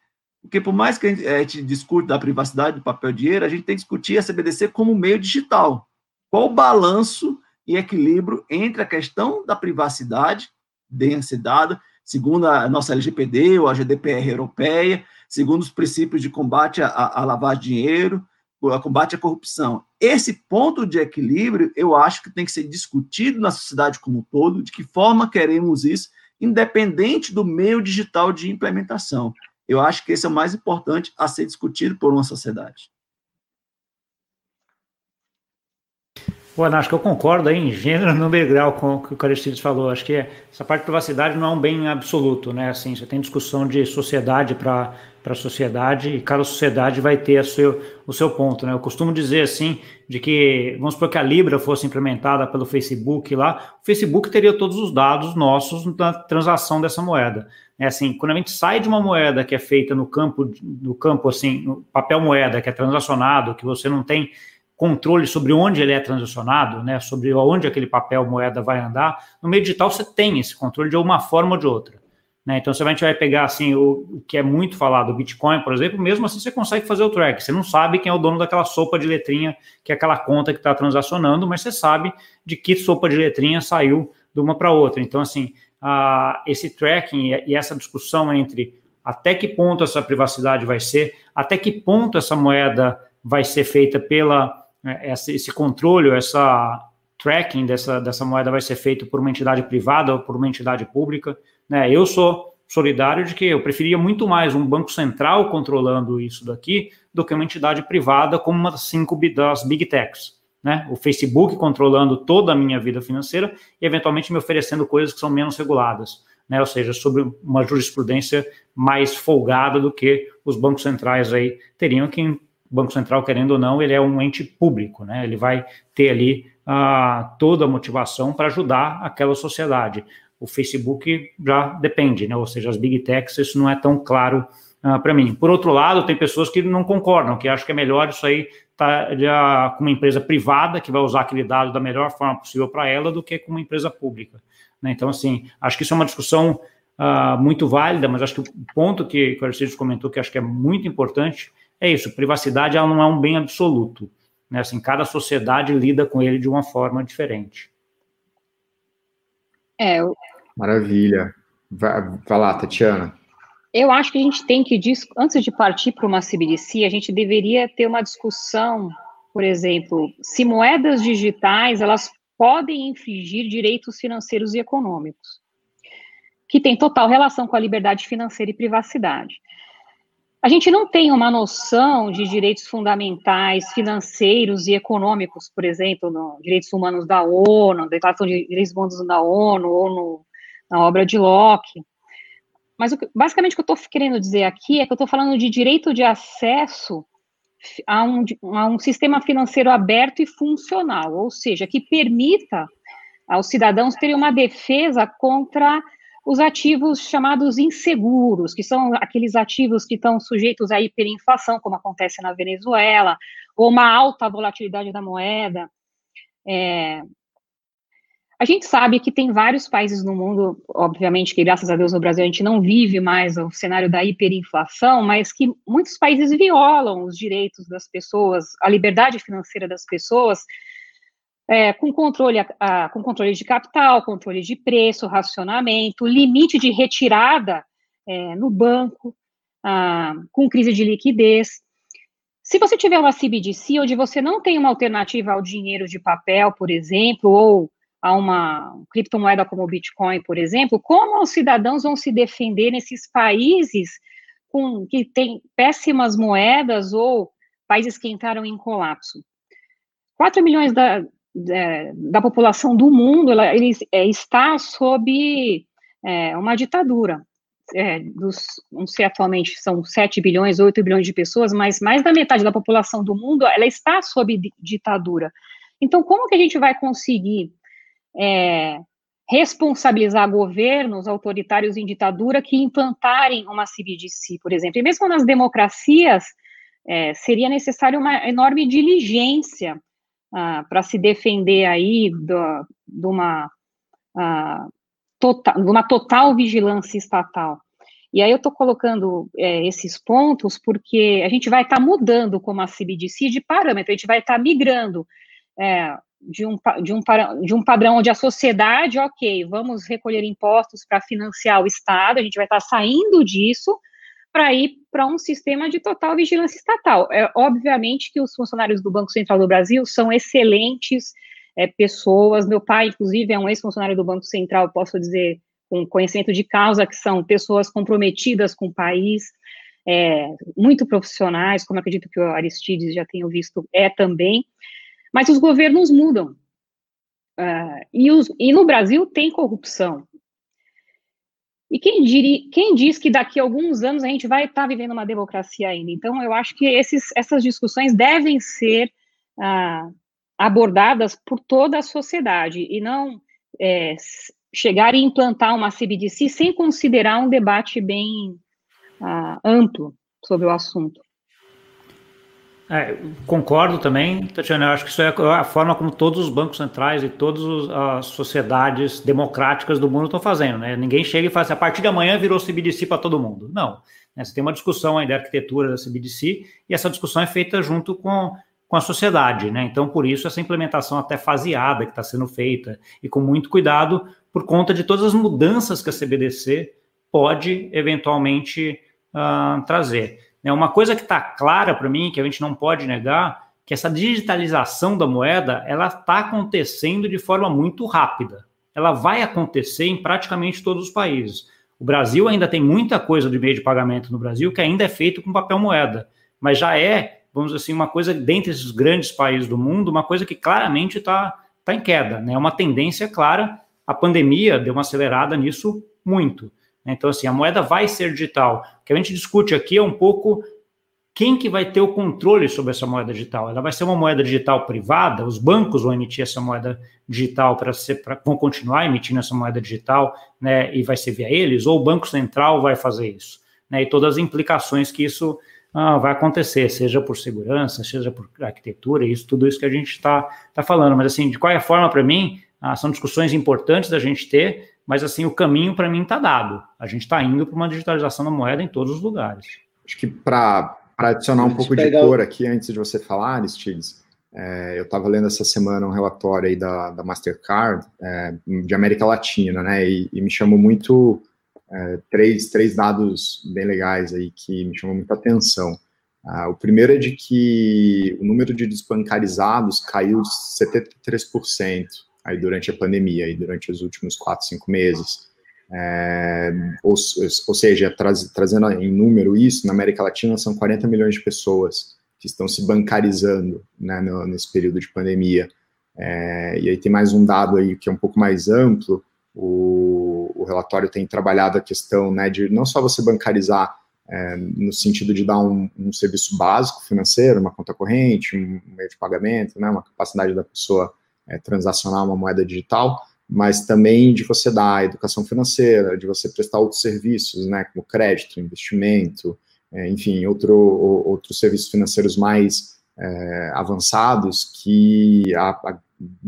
Porque por mais que a gente, a discute da privacidade do papel dinheiro, a gente tem que discutir a CBDC como meio digital. Qual o balanço e equilíbrio entre a questão da privacidade, densidade, segundo a nossa LGPD ou a GDPR europeia, segundo os princípios de combate à, lavagem de dinheiro, a combate à corrupção. Esse ponto de equilíbrio, eu acho que tem que ser discutido na sociedade como um todo, de que forma queremos isso, independente do meio digital de implementação. Eu acho que esse é o mais importante a ser discutido por uma sociedade. Pô, acho que eu concordo aí em gênero, número e grau com o que o Aristides falou. Acho que essa parte de privacidade não é um bem absoluto, né? Assim, você tem discussão de sociedade para para a sociedade e cada sociedade vai ter seu, o seu ponto. Né? Eu costumo dizer assim, de que, vamos supor que a Libra fosse implementada pelo Facebook lá, o Facebook teria todos os dados nossos na transação dessa moeda. É assim, quando a gente sai de uma moeda que é feita no campo, no campo assim, no papel moeda, que é transacionado, que você não tem controle sobre onde ele é transacionado, né, sobre onde aquele papel moeda vai andar, no meio digital você tem esse controle de uma forma ou de outra. Né? Então, se a gente vai pegar assim o, o, que é muito falado, o Bitcoin, por exemplo, mesmo assim você consegue fazer o track. Você não sabe quem é o dono daquela sopa de letrinha, que é aquela conta que está transacionando, mas você sabe de que sopa de letrinha saiu de uma para outra. Então, assim, a, esse tracking e essa discussão entre até que ponto essa privacidade vai ser, até que ponto essa moeda vai ser feita pela né, esse, esse controle, essa tracking dessa, dessa moeda vai ser feito por uma entidade privada ou por uma entidade pública. Né? Eu sou solidário de que eu preferia muito mais um banco central controlando isso daqui do que uma entidade privada como uma cinco das big techs. Né? O Facebook controlando toda a minha vida financeira e eventualmente me oferecendo coisas que são menos reguladas, né? Ou seja, sobre uma jurisprudência mais folgada do que os bancos centrais aí teriam que o Banco Central, querendo ou não, ele é um ente público, né? Ele vai ter ali ah, toda a motivação para ajudar aquela sociedade o Facebook já depende, né? Ou seja, as big techs, isso não é tão claro uh, ah, para mim. Por outro lado, tem pessoas que não concordam, que acham que é melhor isso aí estar tá, com uma empresa privada que vai usar aquele dado da melhor forma possível para ela do que com uma empresa pública. Né? Então, assim, acho que isso é uma discussão uh, muito válida, mas acho que o ponto que, que o Aristides comentou, que acho que é muito importante, é isso, privacidade ela não é um bem absoluto. Né? Assim, cada sociedade lida com ele de uma forma diferente. É, Maravilha. Vai, vai lá, Tatiana. Eu acho que a gente tem que, antes de partir para uma CBDC, a gente deveria ter uma discussão, por exemplo, se moedas digitais elas podem infringir direitos financeiros e econômicos, que tem total relação com a liberdade financeira e privacidade. A gente não tem uma noção de direitos fundamentais financeiros e econômicos, por exemplo, no direitos humanos da ONU, Declaração de Direitos Humanos da ONU, ou no na obra de Locke. Mas o que, basicamente o que eu estou querendo dizer aqui é que eu estou falando de direito de acesso a um, a um sistema financeiro aberto e funcional, ou seja, que permita aos cidadãos terem uma defesa contra os ativos chamados inseguros, que são aqueles ativos que estão sujeitos à hiperinflação, como acontece na Venezuela, ou uma alta volatilidade da moeda. É, a gente sabe que tem vários países no mundo, obviamente que graças a Deus no Brasil a gente não vive mais o cenário da hiperinflação, mas que muitos países violam os direitos das pessoas, a liberdade financeira das pessoas, é, com, controle, a, com controle de capital, controle de preço, racionamento, limite de retirada é, no banco, a, com crise de liquidez. Se você tiver uma CBDC, onde você não tem uma alternativa ao dinheiro de papel, por exemplo, ou a uma criptomoeda como o Bitcoin, por exemplo, como os cidadãos vão se defender nesses países com, que têm péssimas moedas ou países que entraram em colapso? 4 milhões da, da, da população do mundo ela, ele, é, está sob é, uma ditadura. É, dos, não sei atualmente, são 7 bilhões, 8 bilhões de pessoas, mas mais da metade da população do mundo, ela está sob ditadura. Então, como que a gente vai conseguir é, responsabilizar governos autoritários em ditadura que implantarem uma CBDC, por exemplo. E mesmo nas democracias, é, seria necessário uma enorme diligência ah, para se defender aí de, uma, ah, total, uma total vigilância estatal. E aí eu estou colocando é, esses pontos porque a gente vai estar tá mudando como a CBDC de parâmetro, a gente vai estar tá migrando é, de um, de, um, de um padrão onde a sociedade, ok, vamos recolher impostos para financiar o Estado, a gente vai estar saindo disso para ir para um sistema de total vigilância estatal. É, obviamente que os funcionários do Banco Central do Brasil são excelentes é, pessoas, meu pai, inclusive, é um ex-funcionário do Banco Central, posso dizer, com conhecimento de causa, que são pessoas comprometidas com o país, é, muito profissionais, como acredito que o Aristides já tenha visto, é também, mas os governos mudam. Uh, e, os, e no Brasil tem corrupção. E quem, diri, quem diz que daqui a alguns anos a gente vai estar tá vivendo uma democracia ainda? Então, eu acho que esses, essas discussões devem ser ah, abordadas por toda a sociedade e não é, chegar e implantar uma CBDC sem considerar um debate bem ah, amplo sobre o assunto. É, concordo também, Tatiana. Eu acho que isso é a forma como todos os bancos centrais e todas as sociedades democráticas do mundo estão fazendo. Né? Ninguém chega e fala assim, a partir de amanhã virou CBDC para todo mundo. Não. Né? Você tem uma discussão aí da arquitetura da CBDC e essa discussão é feita junto com com a sociedade, né? Então, por isso, essa implementação até faseada que está sendo feita e com muito cuidado por conta de todas as mudanças que a CBDC pode eventualmente uh, trazer. É uma coisa que está clara para mim, que a gente não pode negar, que essa digitalização da moeda, ela está acontecendo de forma muito rápida. Ela vai acontecer em praticamente todos os países. O Brasil ainda tem muita coisa de meio de pagamento no Brasil que ainda é feito com papel moeda, mas já é vamos dizer assim, uma coisa dentre esses grandes países do mundo, uma coisa que claramente está tá em queda, né? É uma tendência clara. A pandemia deu uma acelerada nisso muito. Né? Então, assim, a moeda vai ser digital. O que a gente discute aqui é um pouco quem que vai ter o controle sobre essa moeda digital? Ela vai ser uma moeda digital privada? Os bancos vão emitir essa moeda digital para ser, pra, vão continuar emitindo essa moeda digital, né? E vai ser via eles? Ou o Banco Central vai fazer isso? Né? E todas as implicações que isso ah, vai acontecer, seja por segurança, seja por arquitetura, isso, tudo isso que a gente está tá falando. Mas, assim, de qualquer forma, para mim, ah, são discussões importantes da gente ter, mas, assim, o caminho, para mim, está dado. A gente está indo para uma digitalização da moeda em todos os lugares. Acho que para adicionar um pouco de cor aqui, antes de você falar, Aristides, é, eu estava lendo essa semana um relatório aí da, da Mastercard, é, de América Latina, né, e, e me chamou muito é, três, três dados bem legais aí que me chamam muita atenção. Ah, o primeiro é de que o número de desbancarizados caiu de 73% aí durante a pandemia, aí durante os últimos quatro, cinco meses. É, ou, ou, seja, traz, trazendo em número isso, na América Latina são 40 milhões de pessoas que estão se bancarizando né, no, nesse período de pandemia. É, e aí tem mais um dado aí que é um pouco mais amplo, o, o relatório tem trabalhado a questão né, de não só você bancarizar é, no sentido de dar um, um, serviço básico financeiro, uma conta corrente, um meio de pagamento, né, uma capacidade da pessoa é, transacionar uma moeda digital, mas também de você dar educação financeira, de você prestar outros serviços, né, como crédito, investimento, é, enfim, outro, outros serviços financeiros mais é, avançados que a, a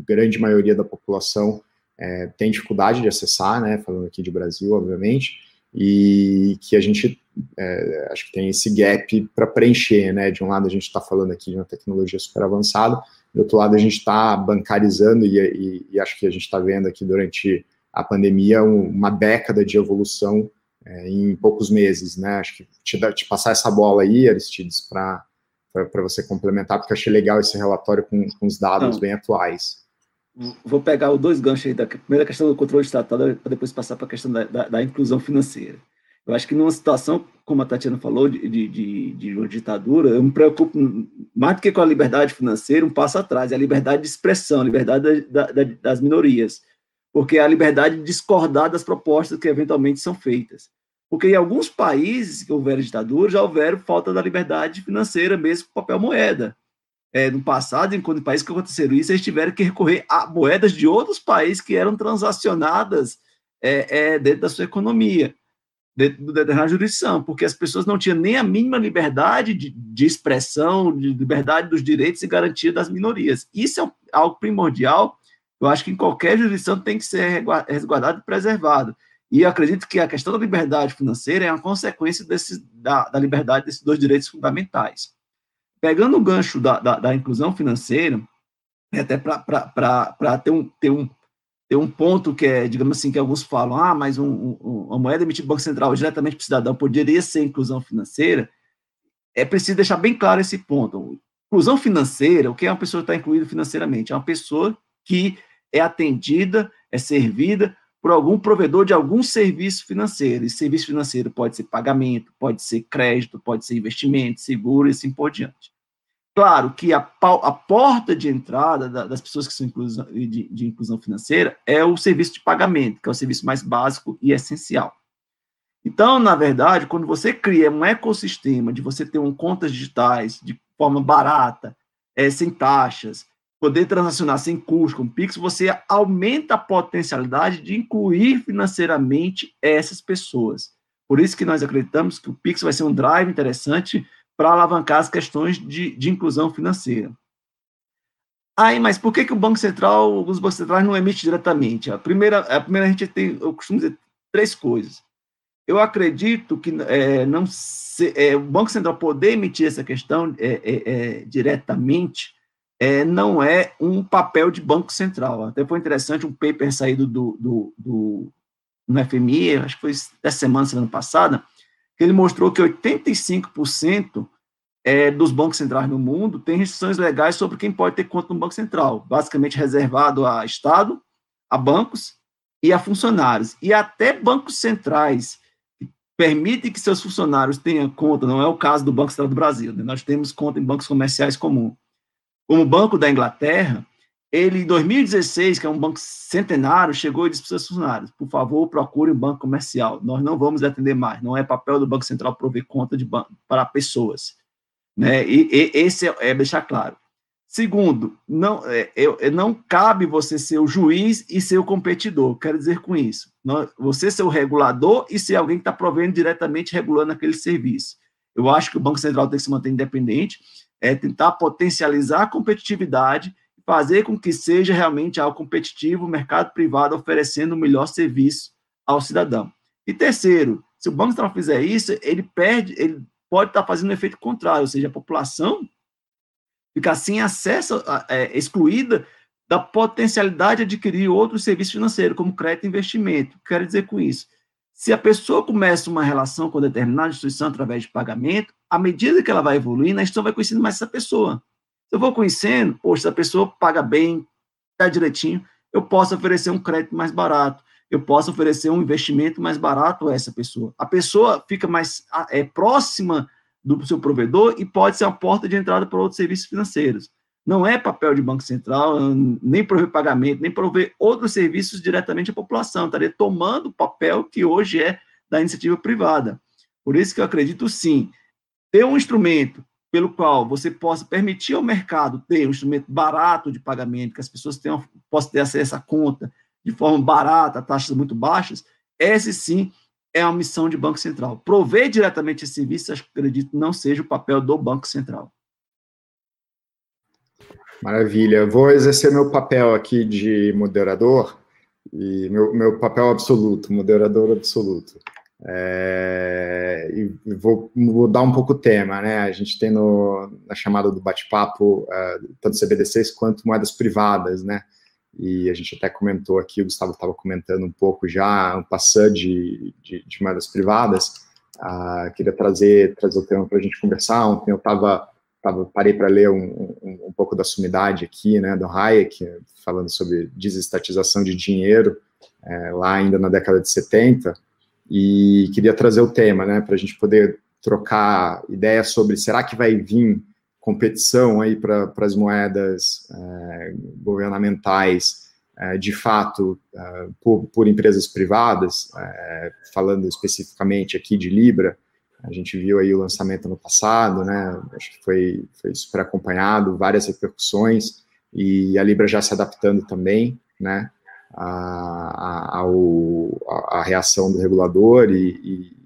grande maioria da população é, tem dificuldade de acessar, né, falando aqui de Brasil, obviamente, e que a gente é, acho que tem esse gap para preencher, né, de um lado a gente está falando aqui de uma tecnologia super avançada, do outro lado a gente está bancarizando e, e, e, acho que a gente está vendo aqui durante a pandemia um, uma década de evolução é, em poucos meses, né, acho que te, te passar essa bola aí, Aristides, para você complementar, porque achei legal esse relatório com, com os dados Não. bem atuais vou pegar os dois ganchos aí da primeira questão do controle estatal para depois passar para a questão da, da, da, inclusão financeira. Eu acho que numa situação, como a Tatiana falou, de, de, de, uma ditadura, eu me preocupo mais do que com a liberdade financeira, um passo atrás, é a liberdade de expressão, a liberdade da, das minorias, porque é a liberdade de discordar das propostas que eventualmente são feitas. Porque em alguns países que houveram ditadura, já houveram falta da liberdade financeira, mesmo com papel moeda. É, no passado, enquanto países que aconteceram isso, eles tiveram que recorrer a moedas de outros países que eram transacionadas é, é, dentro da sua economia, dentro da jurisdição, porque as pessoas não tinham nem a mínima liberdade de, de expressão, de liberdade dos direitos e garantia das minorias. Isso é algo primordial, eu acho que em qualquer jurisdição tem que ser resguardado e preservado. E acredito que a questão da liberdade financeira é uma consequência desse, da, da liberdade desses dois direitos fundamentais. Pegando o gancho da, da, da inclusão financeira, até para ter um, ter, um, ter um ponto que é, digamos assim, que alguns falam, ah, mas um, um, uma moeda emitida pelo Banco Central diretamente para o cidadão poderia ser inclusão financeira, é preciso deixar bem claro esse ponto. Inclusão financeira, o que é uma pessoa que está incluída financeiramente? É uma pessoa que é atendida, é servida por algum provedor de algum serviço financeiro. Esse serviço financeiro pode ser pagamento, pode ser crédito, pode ser investimento, seguro e assim por diante. Claro que a, a porta de entrada da, das pessoas que são inclusão, de, de, inclusão financeira é o serviço de pagamento, que é o serviço mais básico e essencial. Então, na verdade, quando você cria um ecossistema de você ter um contas digitais de forma barata, é, sem taxas, poder transacionar sem custo com Pix, você aumenta a potencialidade de incluir financeiramente essas pessoas. Por isso que nós acreditamos que o Pix vai ser um drive interessante para alavancar as questões de, de inclusão financeira. Aí, mas por que, que o Banco Central, os bancos centrais não emitem diretamente? A primeira, a primeira a gente tem, eu costumo dizer três coisas. Eu acredito que é, não se, é, o Banco Central poder emitir essa questão é, é, é diretamente é, não é um papel de Banco Central. Até foi interessante um paper saído do, do, do no FMI, acho que foi essa semana, semana passada, que ele mostrou que 85% é, dos bancos centrais no mundo têm restrições legais sobre quem pode ter conta no Banco Central, basicamente reservado a Estado, a bancos e a funcionários. E até bancos centrais permitem que seus funcionários tenham conta, não é o caso do Banco Central do Brasil, né? nós temos conta em bancos comerciais comum. Como o Banco da Inglaterra, ele, em 2016, que é um banco centenário, chegou e disse para seus funcionários, por favor, procure um banco comercial, nós não vamos atender mais, não é papel do Banco Central prover conta de banco para pessoas. Né? E, e esse é, é deixar claro. Segundo, não, é, é, não cabe você ser o juiz e ser o competidor. Quero dizer com isso, não, você ser o regulador e ser alguém que está provendo diretamente regulando aquele serviço. Eu acho que o Banco Central tem que se manter independente, é tentar potencializar a competitividade fazer com que seja realmente algo competitivo, o mercado privado oferecendo o melhor serviço ao cidadão. E terceiro, se o Banco Central fizer isso, ele perde, ele pode estar fazendo um efeito contrário, ou seja, a população ficar sem acesso, é, excluída da potencialidade de adquirir outros serviços financeiros, como crédito e investimento. O que quero dizer com isso? Se a pessoa começa uma relação com determinada instituição através de pagamento, à medida que ela vai evoluindo, a instituição vai conhecendo mais essa pessoa. Eu vou conhecendo, poxa, essa pessoa paga bem, está direitinho, eu posso oferecer um crédito mais barato, eu posso oferecer um investimento mais barato a essa pessoa. A pessoa fica mais é, próxima do seu provedor e pode ser uma porta de entrada para outros serviços financeiros. Não é papel de Banco Central nem prover pagamento, nem prover outros serviços diretamente à população. Estaria tomando o papel que hoje é da iniciativa privada. Por isso que eu acredito sim, ter um instrumento pelo qual você possa permitir ao mercado ter um instrumento barato de pagamento, que as pessoas tenham, possam ter acesso à conta de forma barata, taxas muito baixas, esse sim é uma missão de Banco Central. Prover diretamente esse serviço, acredito, não seja o papel do Banco Central. Maravilha. Vou exercer meu papel aqui de moderador, e meu, meu papel absoluto, moderador absoluto. É, e vou mudar um pouco o tema, né? A gente tem no, na chamada do bate-papo uh, tanto CBDCs quanto moedas privadas, né? e a gente até comentou aqui, o Gustavo estava comentando um pouco já, um passando de, de, de, moedas privadas, uh, queria trazer, trazer o tema para a gente conversar, ontem eu estava, tava, parei para ler um, um, um, pouco da sumidade aqui, né, do Hayek, falando sobre desestatização de dinheiro, é, lá ainda na década de 70, e queria trazer o tema, né, para a gente poder trocar ideias sobre, será que vai vir competição aí para as moedas é, governamentais, é, de fato, é, por, por, empresas privadas, falando especificamente aqui de Libra, a gente viu aí o lançamento no passado, né, acho que foi, foi super acompanhado, várias repercussões, e a Libra já se adaptando também, né, a, a, ao, a reação do regulador e, e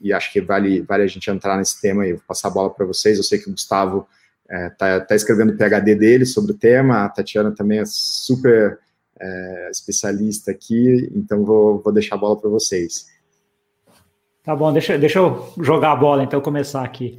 e acho que vale, vale a gente entrar nesse tema e vou passar a bola para vocês. Eu sei que o Gustavo está é, tá, tá escrevendo o PhD dele sobre o tema, a Tatiana também é super é, especialista aqui, então vou, vou deixar a bola para vocês. Tá bom, deixa, deixa eu jogar a bola, então, começar aqui.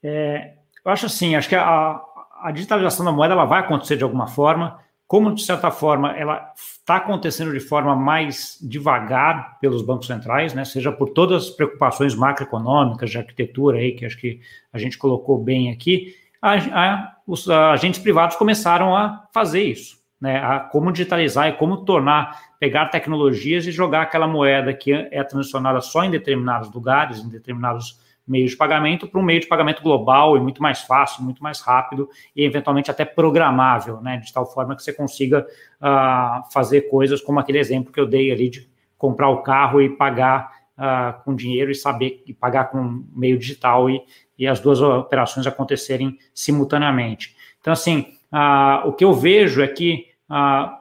É, eu acho assim, acho que a, a digitalização da moeda ela vai acontecer de alguma forma, como, de certa forma, ela está acontecendo de forma mais devagar pelos bancos centrais, né, seja por todas as preocupações macroeconômicas, de arquitetura aí, que acho que a gente colocou bem aqui, a, a, os agentes privados começaram a fazer isso, né, a como digitalizar e como tornar, pegar tecnologias e jogar aquela moeda que é transicionada só em determinados lugares, em determinados meio de pagamento para um meio de pagamento global e muito mais fácil, muito mais rápido e eventualmente até programável, né? De tal forma que você consiga uh, fazer coisas como aquele exemplo que eu dei ali de comprar o carro e pagar uh, com dinheiro e saber e pagar com meio digital e, e as duas operações acontecerem simultaneamente. Então, assim, uh, o que eu vejo é que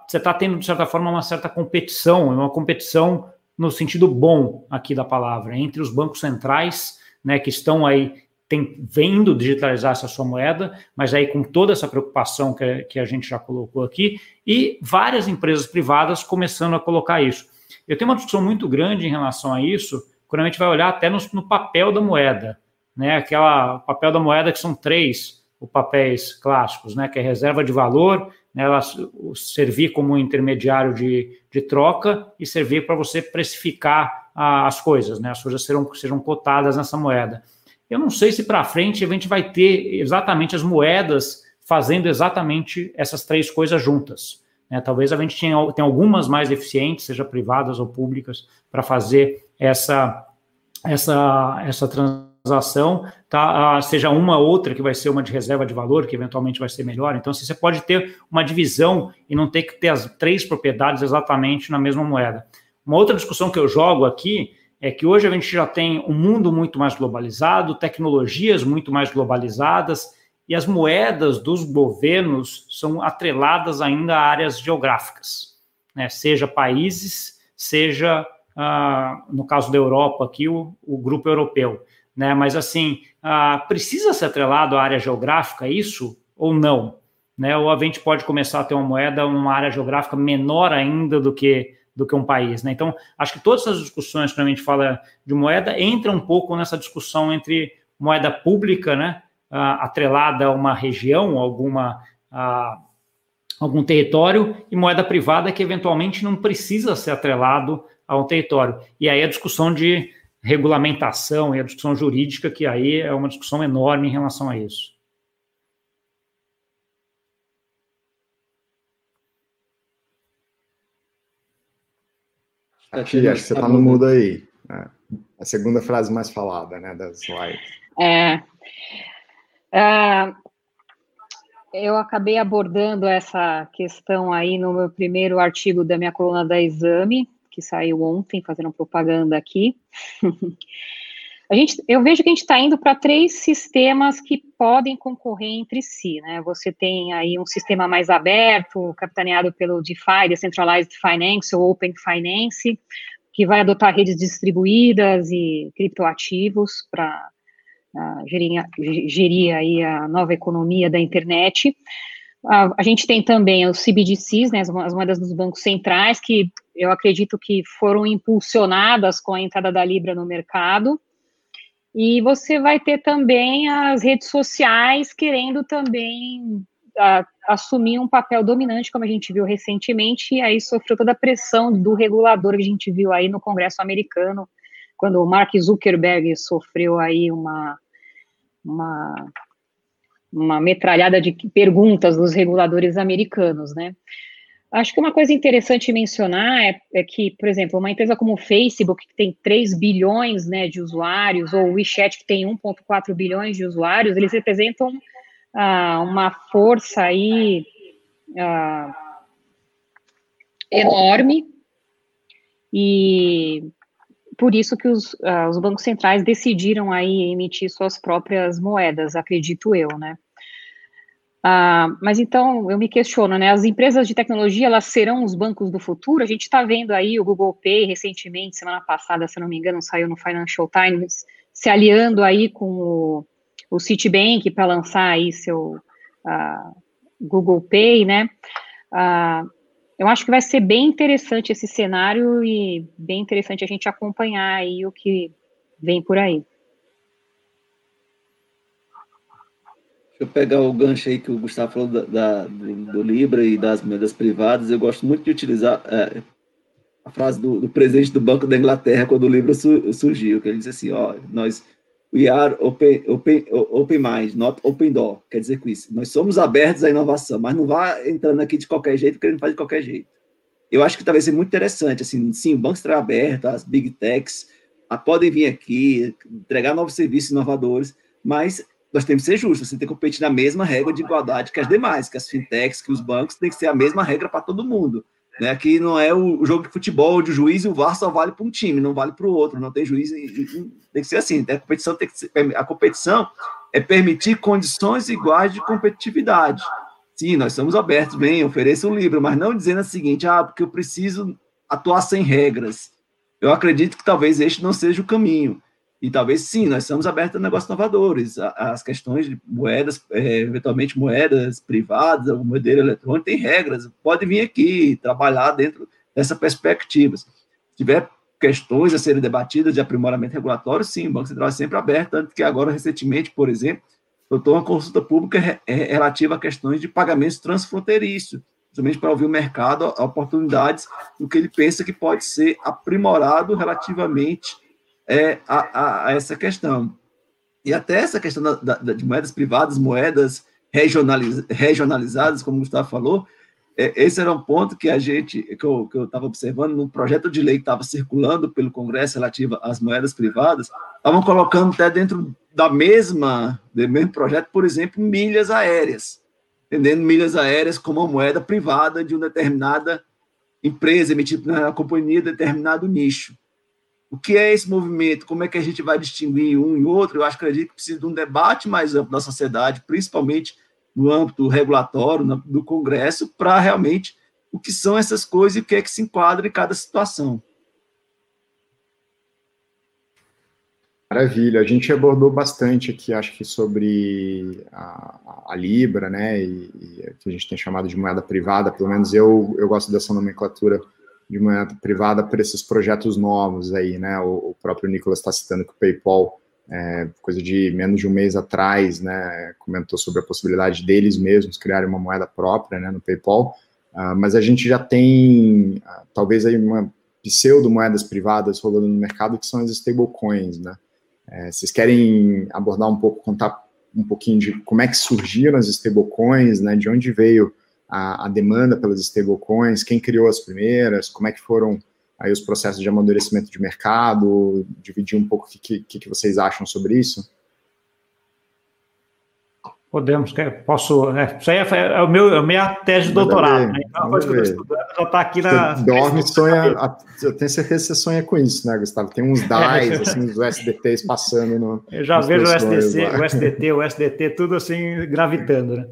você está tendo, de certa forma, uma certa competição, uma competição no sentido bom aqui da palavra, entre os bancos centrais, né, que estão aí tem, vendo digitalizar essa sua moeda, mas aí com toda essa preocupação que, que a gente já colocou aqui, e várias empresas privadas começando a colocar isso. Eu tenho uma discussão muito grande em relação a isso, quando a gente vai olhar até no, no papel da moeda, né? Aquela papel da moeda que são três os papéis clássicos, né? Que é reserva de valor, né, ela servir como intermediário de, de troca e servir para você precificar as coisas, né? As coisas serão, sejam cotadas nessa moeda. Eu não sei se para frente a gente vai ter exatamente as moedas fazendo exatamente essas três coisas juntas. Né? Talvez a gente tenha, tenha algumas mais eficientes, seja privadas ou públicas, para fazer essa, essa, essa transação, tá? Ah, seja uma ou outra que vai ser uma de reserva de valor, que eventualmente vai ser melhor. Então, se você pode ter uma divisão e não ter que ter as três propriedades exatamente na mesma moeda. Uma outra discussão que eu jogo aqui é que hoje a gente já tem um mundo muito mais globalizado, tecnologias muito mais globalizadas, e as moedas dos governos são atreladas ainda a áreas geográficas, né? seja países, seja, ah, no caso da Europa, aqui, o, o grupo europeu. Né? Mas, assim, ah, precisa ser atrelado à área geográfica isso ou não? Né? Ou a gente pode começar a ter uma moeda, uma área geográfica menor ainda do que do que um país. Né? Então, acho que todas essas discussões, quando a gente fala de moeda, entra um pouco nessa discussão entre moeda pública, né, atrelada a uma região, alguma uh, algum território, e moeda privada que eventualmente não precisa ser atrelado a um território. E aí a discussão de regulamentação e a discussão jurídica, que aí é uma discussão enorme em relação a isso. Aqui, acho que você está no mudo aí. Né? A segunda frase mais falada, né, das slides. É. Uh, eu acabei abordando essa questão aí no meu primeiro artigo da minha coluna da Exame, que saiu ontem, fazendo propaganda aqui. a gente, eu vejo que a gente está indo para três sistemas que podem concorrer entre si, né? Você tem aí um sistema mais aberto, capitaneado pelo DeFi, Decentralized Finance ou Open Finance, que vai adotar redes distribuídas e criptoativos para uh, gerir, gerir aí a nova economia da internet. Uh, a gente tem também os CBDCs, né, as, as moedas dos bancos centrais, que eu acredito que foram impulsionadas com a entrada da Libra no mercado, e você vai ter também as redes sociais querendo também a, assumir um papel dominante, como a gente viu recentemente, e aí sofreu toda a pressão do regulador que a gente viu aí no Congresso americano, quando o Mark Zuckerberg sofreu aí uma, uma, uma metralhada de perguntas dos reguladores americanos, né? Acho que uma coisa interessante mencionar é, é, que, por exemplo, uma empresa como o Facebook, que tem 3 bilhões né, de usuários, ou o WeChat, que tem 1,4 bilhões de usuários, eles representam ah, uma força aí ah, enorme, e por isso que os, ah, os bancos centrais decidiram aí emitir suas próprias moedas, acredito eu, né? Ah, mas então eu me questiono, né? As empresas de tecnologia elas serão os bancos do futuro? A gente está vendo aí o Google Pay recentemente, semana passada, se não me engano, saiu no Financial Times, se aliando aí com o, o Citibank para lançar aí seu uh, Google Pay, né? Uh, eu acho que vai ser bem interessante esse cenário e bem interessante a gente acompanhar aí o que vem por aí. Eu pegar o gancho aí que o Gustavo falou da, da do, do, Libra e das moedas privadas. Eu gosto muito de utilizar é, a frase do, do, presidente do Banco da Inglaterra quando o Libra su, surgiu, que ele disse assim, ó, nós we are open, open, open mind, not open door. Quer dizer com isso, nós somos abertos à inovação, mas não vá entrando aqui de qualquer jeito, porque não faz de qualquer jeito. Eu acho que talvez seja muito interessante, assim, sim, o banco estará aberto, as big techs a, podem vir aqui, entregar novos serviços inovadores, mas nós temos que ser justos, você tem que competir na mesma regra de igualdade que as demais, que as fintechs, que os bancos, tem que ser a mesma regra para todo mundo. Né? Aqui não é o jogo de futebol onde o juiz e o VAR só vale para um time, não vale para o outro. Não tem juiz. E, tem que ser assim. A competição, tem que ser, a competição é permitir condições iguais de competitividade. Sim, nós estamos abertos, bem, ofereça um livro, mas não dizendo o seguinte, ah, porque eu preciso atuar sem regras. Eu acredito que talvez este não seja o caminho. E talvez sim, nós estamos abertos a negócios inovadores. As questões de moedas, é, eventualmente moedas privadas, o modelo eletrônico, tem regras. Pode vir aqui trabalhar dentro dessa perspectiva. Se tiver questões a serem debatidas de aprimoramento regulatório, sim, o Banco Central é sempre aberto, tanto que agora, recentemente, por exemplo, eu estou uma consulta pública relativa a questões de pagamentos transfronteiriços, justamente para ouvir o mercado, oportunidades do que ele pensa que pode ser aprimorado relativamente é, a, a, a essa questão. E até essa questão da, da, de moedas privadas, moedas regionaliz, regionalizadas, como o Gustavo falou, é, esse era um ponto que a gente, que eu estava observando no projeto de lei que estava circulando pelo Congresso relativo às moedas privadas, estavam colocando até dentro da mesma, do mesmo projeto, por exemplo, milhas aéreas, entendendo milhas aéreas como uma moeda privada de uma determinada empresa, emitida na companhia de determinado nicho. O que é esse movimento? Como é que a gente vai distinguir um e outro? Eu acho que acredito que precisa de um debate mais amplo da sociedade, principalmente no âmbito regulatório, no, do Congresso, para realmente o que são essas coisas e o que é que se enquadra em cada situação. Maravilha, a gente abordou bastante aqui, acho que sobre a, a Libra, né, e, e, que a gente tem chamado de moeda privada, pelo menos eu, eu gosto dessa nomenclatura de moeda privada para esses projetos novos aí, né, o, o próprio Nicolas está citando que o PayPal, é, coisa de menos de um mês atrás, né, comentou sobre a possibilidade deles mesmos criarem uma moeda própria, né, no PayPal, uh, mas a gente já tem, uh, talvez aí uma pseudo moedas privadas rolando no mercado, que são as stablecoins, né, é, vocês querem abordar um pouco, contar um pouquinho de como é que surgiram as stablecoins, né? De onde veio a, a, demanda pelas stablecoins, quem criou as primeiras, como é que foram aí os processos de amadurecimento de mercado, dividir um pouco o que, que, que vocês acham sobre isso? Podemos, posso. É, isso aí é, é, o meu, é a minha tese de doutorado. Né? Então, a coisa que eu estou estudando já está aqui na. Você dorme e sonha. Eu tenho certeza que você sonha com isso, né, Gustavo? Tem uns DAIs, assim, os USDTs passando no. Eu já vejo o SDC, o SDT, o SDT, tudo assim, gravitando, né?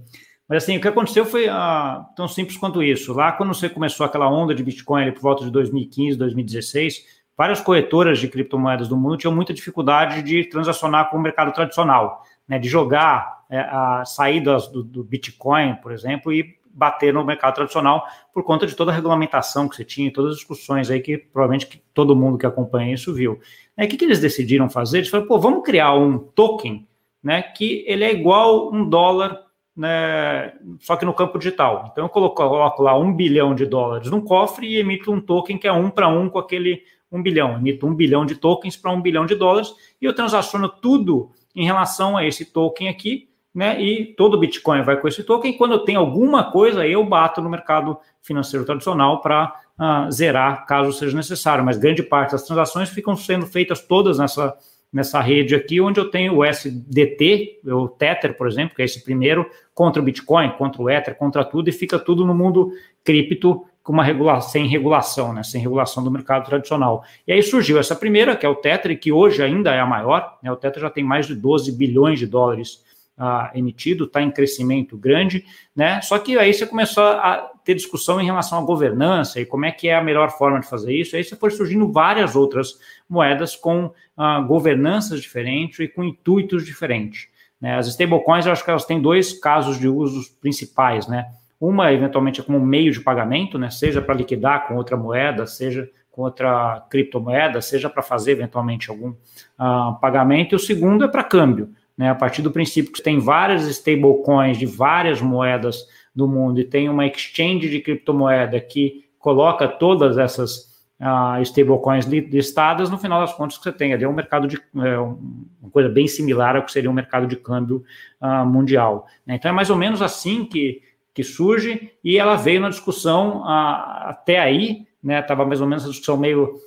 Mas assim, o que aconteceu foi ah, tão simples quanto isso. Lá, quando você começou aquela onda de Bitcoin ali, por volta de 2015, 2016, várias corretoras de criptomoedas do mundo tinham muita dificuldade de transacionar com o mercado tradicional, né? De jogar é, a saídas do, do, Bitcoin, por exemplo, e bater no mercado tradicional por conta de toda a regulamentação que você tinha, todas as discussões aí que provavelmente que todo mundo que acompanha isso viu. Aí, o que, que eles decidiram fazer? Eles falaram, pô, vamos criar um token, né, que ele é igual um dólar, né, só que no campo digital. Então, eu coloco, lá um bilhão de dólares num cofre e emito um token que é um para um com aquele um bilhão. Emito um bilhão de tokens para um bilhão de dólares e eu transaciono tudo em relação a esse token aqui, né? E todo Bitcoin vai com esse token. Quando eu tenho alguma coisa, eu bato no mercado financeiro tradicional para uh, zerar, caso seja necessário. Mas grande parte das transações ficam sendo feitas todas nessa, nessa rede aqui, onde eu tenho o SDT, o Tether, por exemplo, que é esse primeiro, contra o Bitcoin, contra o Ether, contra tudo, e fica tudo no mundo cripto com uma regulação, sem regulação, né, sem regulação do mercado tradicional. E aí surgiu essa primeira, que é o Tether, que hoje ainda é a maior, né, o Tether já tem mais de 12 bilhões de dólares ah, emitido, está em crescimento grande, né? Só que aí você começou a ter discussão em relação à governança e como é que é a melhor forma de fazer isso. Aí você foi surgindo várias outras moedas com ah, governanças diferentes e com intuitos diferentes. Né? As stablecoins, eu acho que elas têm dois casos de usos principais, né? Uma, eventualmente, é como meio de pagamento, né? Seja para liquidar com outra moeda, seja com outra criptomoeda, seja para fazer eventualmente algum ah, pagamento. E o segundo é para câmbio né, a partir do princípio que tem várias stablecoins de várias moedas do mundo e tem uma exchange de criptomoeda que coloca todas essas uh, stablecoins listadas, no final das contas, que você tem ali é um mercado de é, uma coisa bem similar ao que seria um mercado de câmbio uh, mundial. Né? Então é mais ou menos assim que, que surge e ela veio na discussão uh, até aí, né? Estava mais ou menos a discussão meio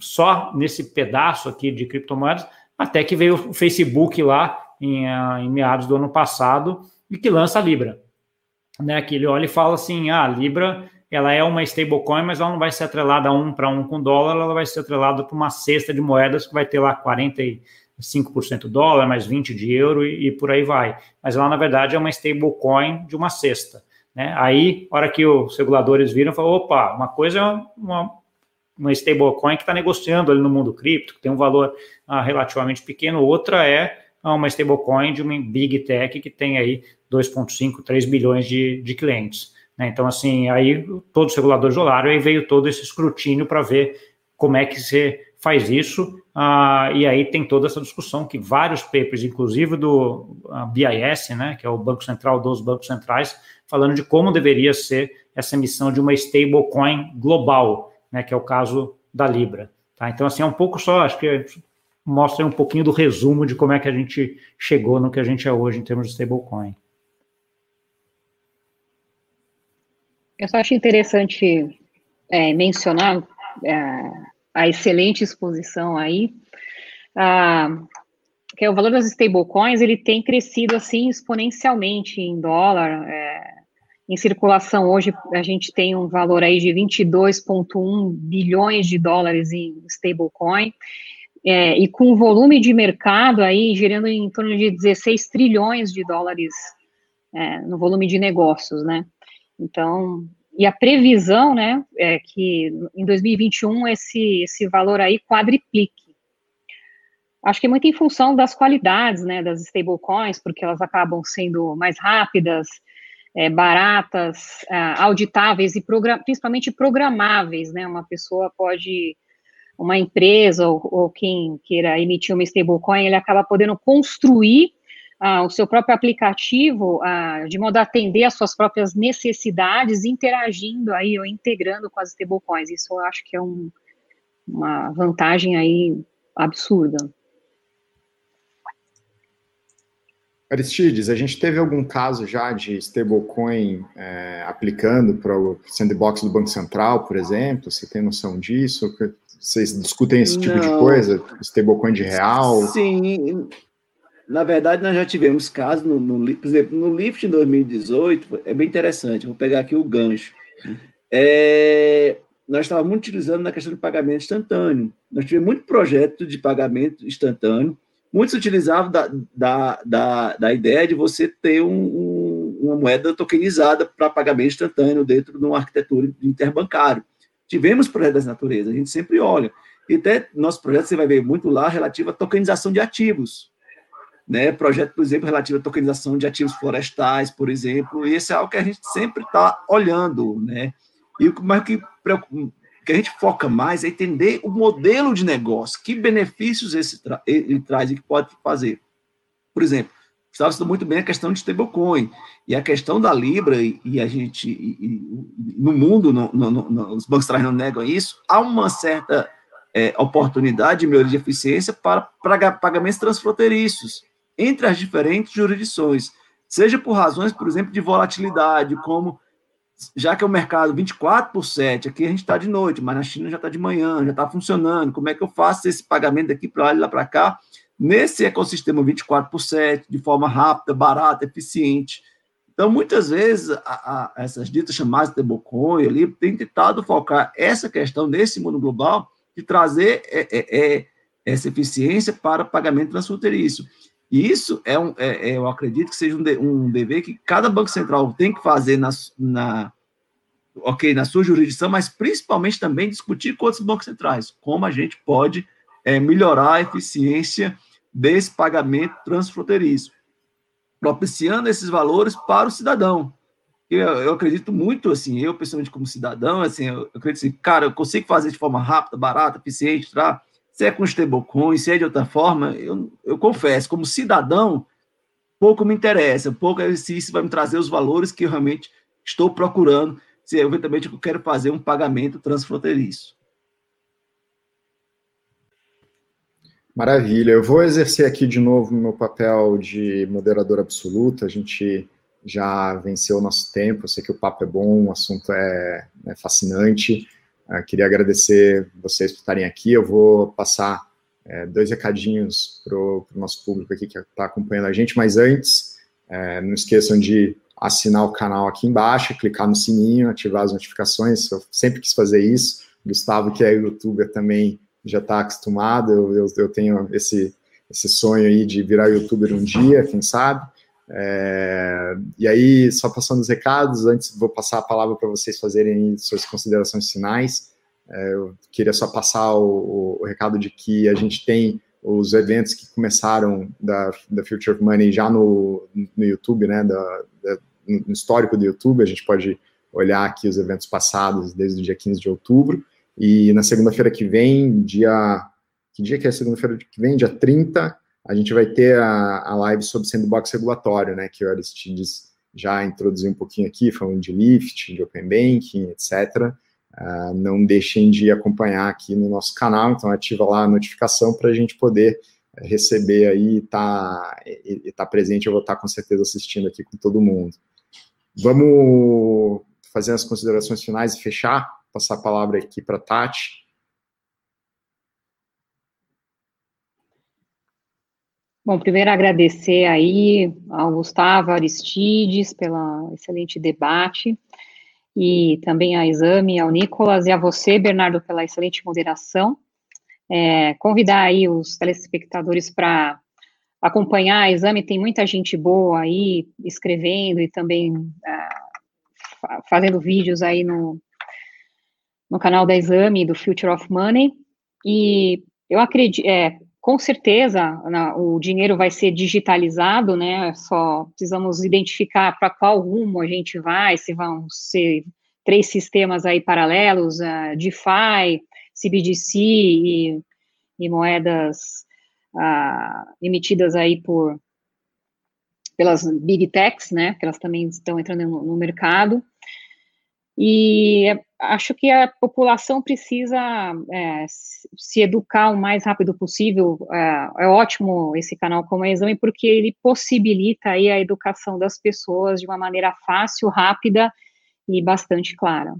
só nesse pedaço aqui de criptomoedas, até que veio o Facebook lá em, ah, em meados do ano passado e que lança a Libra. Né, que ele olha e fala assim: ah, a Libra ela é uma stablecoin, mas ela não vai ser atrelada um para um com dólar, ela vai ser atrelada para uma cesta de moedas que vai ter lá 45% dólar, mais 20% de euro e, e, por aí vai. Mas ela, na verdade, é uma stablecoin de uma cesta. Né? Aí, hora que os reguladores viram, falou, opa, uma coisa é uma, uma stablecoin que está negociando ali no mundo cripto, que tem um valor ah, relativamente pequeno, outra é ah, uma stablecoin de uma big tech que tem aí 2,5, 3 bilhões de, de clientes. Né? Então, assim, aí todos os reguladores olharam e veio todo esse escrutínio para ver como é que você faz isso, ah, e aí tem toda essa discussão que vários papers, inclusive do ah, BIS, né, que é o Banco Central dos Bancos Centrais, falando de como deveria ser essa emissão de uma stablecoin global, né, que é o caso da Libra. Tá? Então, assim, é um pouco só, acho que mostra um pouquinho do resumo de como é que a gente chegou no que a gente é hoje em termos de stablecoin. Eu só acho interessante é, mencionar é, a excelente exposição aí, ah, que é o valor das stablecoins, ele tem crescido assim exponencialmente em dólar, é, em circulação hoje a gente tem um valor aí de 22,1 bilhões de dólares em stablecoin, é, e com o volume de mercado aí girando em torno de 16 trilhões de dólares é, no volume de negócios, né? Então, e a previsão, né, é que em 2021 esse, esse valor aí quadriplique. Acho que é muito em função das qualidades, né, das stablecoins, porque elas acabam sendo mais rápidas, é, baratas, é, auditáveis e principalmente programáveis, né, uma pessoa pode, uma empresa ou, ou quem queira emitir uma stablecoin, ele acaba podendo construir ah, o seu próprio aplicativo ah, de modo a atender às suas próprias necessidades, interagindo aí ou integrando com as stablecoins. Isso eu acho que é um, uma vantagem aí absurda. Aristides, a gente teve algum caso já de stablecoin é, aplicando para o sandbox do Banco Central, por exemplo? Você tem noção disso? Vocês discutem esse tipo Não. de coisa? Stablecoin de real? Sim, na verdade, nós já tivemos casos, no, no, por exemplo, no Lift em 2018, é bem interessante, vou pegar aqui o gancho. É, nós estávamos muito utilizando na questão de pagamento instantâneo. Nós tivemos muito projeto de pagamento instantâneo. Muitos utilizavam da, da, da, da ideia de você ter um, um, uma moeda tokenizada para pagamento instantâneo dentro de uma arquitetura interbancário. Tivemos projetos dessa natureza, a gente sempre olha. E até nosso projeto você vai ver muito lá relativo à tokenização de ativos né, projeto, por exemplo, relativo à tokenização de ativos florestais, por exemplo, e esse é algo que a gente sempre está olhando, né, e o que, que a gente foca mais é entender o modelo de negócio, que benefícios esse tra ele traz e que pode fazer. Por exemplo, estava estudando muito bem a questão de stablecoin, e a questão da Libra, e, e a gente, e, e, no mundo, no, no, no, os bancos não negam isso, há uma certa é, oportunidade de melhoria de eficiência para pagamentos transfronteiriços entre as diferentes jurisdições, seja por razões, por exemplo, de volatilidade, como já que é o mercado 24 por 7, aqui a gente está de noite, mas na China já está de manhã, já está funcionando. Como é que eu faço esse pagamento daqui para lá e lá para cá, nesse ecossistema 24 por 7, de forma rápida, barata, eficiente? Então, muitas vezes, a, a, essas ditas chamadas de stablecoin ali, têm tentado focar essa questão nesse mundo global de trazer é, é, é, essa eficiência para pagamento transfronteiriço. E isso é um, é, é, eu acredito que seja um, de, um dever que cada banco central tem que fazer na, na, ok, na sua jurisdição, mas principalmente também discutir com outros bancos centrais, como a gente pode é, melhorar a eficiência desse pagamento transfronteiriço, propiciando esses valores para o cidadão. Eu, eu acredito muito, assim, eu pessoalmente como cidadão, assim, eu, eu acredito assim, cara, eu consigo fazer de forma rápida, barata, eficiente, tá? Se é com stablecoin, se é de outra forma, eu, eu confesso, como cidadão, pouco me interessa, pouco se isso vai me trazer os valores que eu realmente estou procurando, se eventualmente eu quero fazer um pagamento transfronteiriço. Maravilha. Eu vou exercer aqui de novo meu papel de moderador absoluto. A gente já venceu o nosso tempo. Eu sei que o papo é bom, o assunto é, é fascinante. Uh, queria agradecer vocês por estarem aqui. Eu vou passar é, dois recadinhos para o nosso público aqui que está acompanhando a gente, mas antes, é, não esqueçam de assinar o canal aqui embaixo, clicar no sininho, ativar as notificações. Eu sempre quis fazer isso. Gustavo, que é youtuber, também já está acostumado. Eu, eu, eu, tenho esse, esse sonho aí de virar youtuber um dia, quem sabe. É, e aí, só passando os recados, antes vou passar a palavra para vocês fazerem suas considerações finais. É, eu queria só passar o, o, recado de que a gente tem os eventos que começaram da, da Future of Money já no, no YouTube, né, da, da, no histórico do YouTube, a gente pode olhar aqui os eventos passados desde o dia 15 de outubro, e na segunda-feira que vem, dia, que dia que é segunda-feira que vem? Dia 30, a gente vai ter a, a live sobre sandbox regulatório, né, que o Aristides já introduziu um pouquinho aqui, falando de Lift, de Open Banking, etc., Uh, não deixem de acompanhar aqui no nosso canal, então ativa lá a notificação para a gente poder receber aí e tá, estar tá presente, eu vou estar tá com certeza assistindo aqui com todo mundo. Vamos fazer as considerações finais e fechar, passar a palavra aqui para Tati. Bom, primeiro agradecer aí ao Gustavo Aristides pelo excelente debate e também a Exame, ao Nicolas e a você, Bernardo, pela excelente moderação. É, convidar aí os telespectadores para acompanhar a Exame, tem muita gente boa aí escrevendo e também é, fazendo vídeos aí no, no canal da Exame, do Future of Money, e eu acredito, é, com certeza, na, o dinheiro vai ser digitalizado, né? Só precisamos identificar para qual rumo a gente vai, se vão ser três sistemas aí paralelos, uh, DeFi, CBDC e, e moedas uh, emitidas aí por pelas big techs, né? Que elas também estão entrando no, no mercado. E acho que a população precisa é, se educar o mais rápido possível. É, é, ótimo esse canal como exame, porque ele possibilita aí a educação das pessoas de uma maneira fácil, rápida e bastante clara.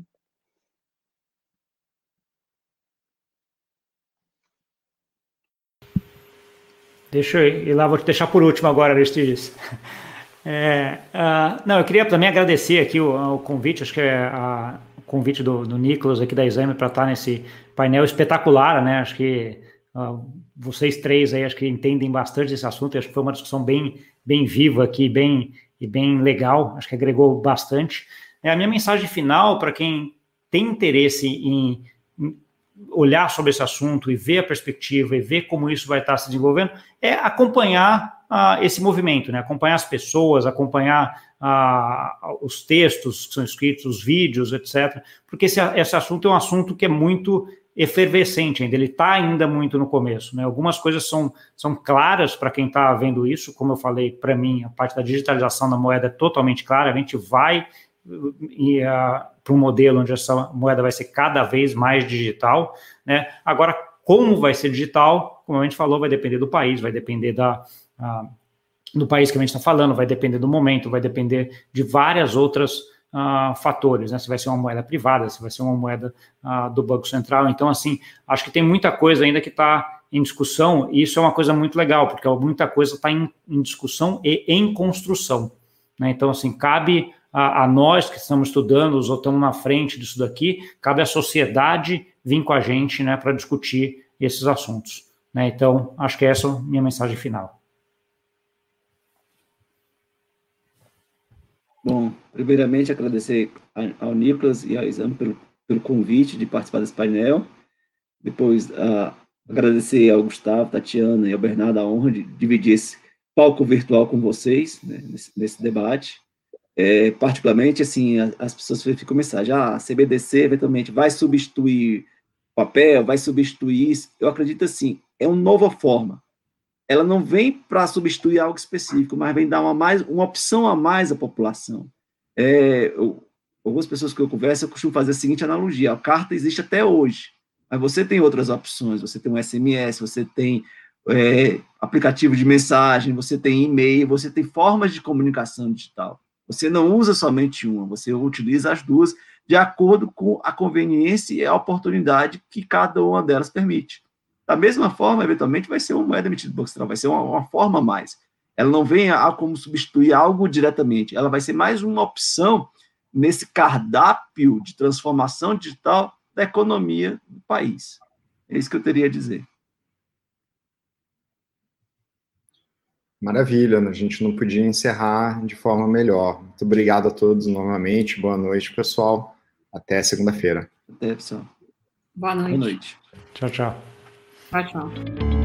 Deixa eu ir lá, vou te deixar por último agora, Aristides. É, uh, não, eu queria também agradecer aqui o, o convite, acho que é a, convite do, do Nicolas aqui da Exame para estar nesse painel espetacular, né? Acho que uh, vocês três aí acho que entendem bastante esse assunto, acho que foi uma discussão bem, bem viva aqui, bem e bem legal, acho que agregou bastante. É, a minha mensagem final para quem tem interesse em, em olhar sobre esse assunto e ver a perspectiva e ver como isso vai estar se desenvolvendo é acompanhar uh, esse movimento, né? acompanhar as pessoas, acompanhar uh, os textos que são escritos, os vídeos, etc. Porque esse, esse assunto é um assunto que é muito efervescente ainda, ele está ainda muito no começo. Né? Algumas coisas são, são claras para quem está vendo isso, como eu falei, para mim, a parte da digitalização da moeda é totalmente clara, a gente vai para um modelo onde essa moeda vai ser cada vez mais digital. Né? Agora, como vai ser digital, como a gente falou, vai depender do país, vai depender da, ah, do país que a gente está falando, vai depender do momento, vai depender de várias outras ah, fatores, né? Se vai ser uma moeda privada, se vai ser uma moeda ah, do Banco Central. Então, assim, acho que tem muita coisa ainda que está em discussão, e isso é uma coisa muito legal, porque muita coisa está em, em, discussão e em construção. Né? Então, assim, cabe a, a, nós que estamos estudando, ou estamos na frente disso daqui, cabe à sociedade vir com a gente né, para discutir esses assuntos. Né? Então, acho que essa é a minha mensagem final. Bom, primeiramente agradecer ao Nicolas e ao Exame pelo, pelo convite de participar desse painel. Depois, agradecer ao Gustavo, Tatiana e ao Bernardo a honra de dividir esse palco virtual com vocês né, nesse, nesse, debate. É, particularmente, assim, as pessoas ficam mensagem, ah, a CBDC eventualmente vai substituir papel, vai substituir isso. Eu acredito assim, é uma nova forma ela não vem para substituir algo específico, mas vem dar uma, mais, uma opção a mais à população. É, eu, algumas pessoas que eu converso, eu costumo fazer a seguinte analogia: a carta existe até hoje, mas você tem outras opções, você tem um SMS, você tem é, aplicativo de mensagem, você tem e-mail, você tem formas de comunicação digital. Você não usa somente uma, você utiliza as duas de acordo com a conveniência e a oportunidade que cada uma delas permite. Da mesma forma, eventualmente, vai ser uma moeda emitida do Banco Central, vai ser uma, uma forma a mais. ela não vem a, como substituir algo diretamente, ela vai ser mais uma opção nesse cardápio de transformação digital da economia do país. É isso que eu teria a dizer. Maravilha, a gente não podia encerrar de forma melhor. Muito obrigado a todos novamente. Boa noite, pessoal. Até segunda-feira. Até, pessoal. Boa noite. Boa noite. Tchau, tchau. Tchau, tchau.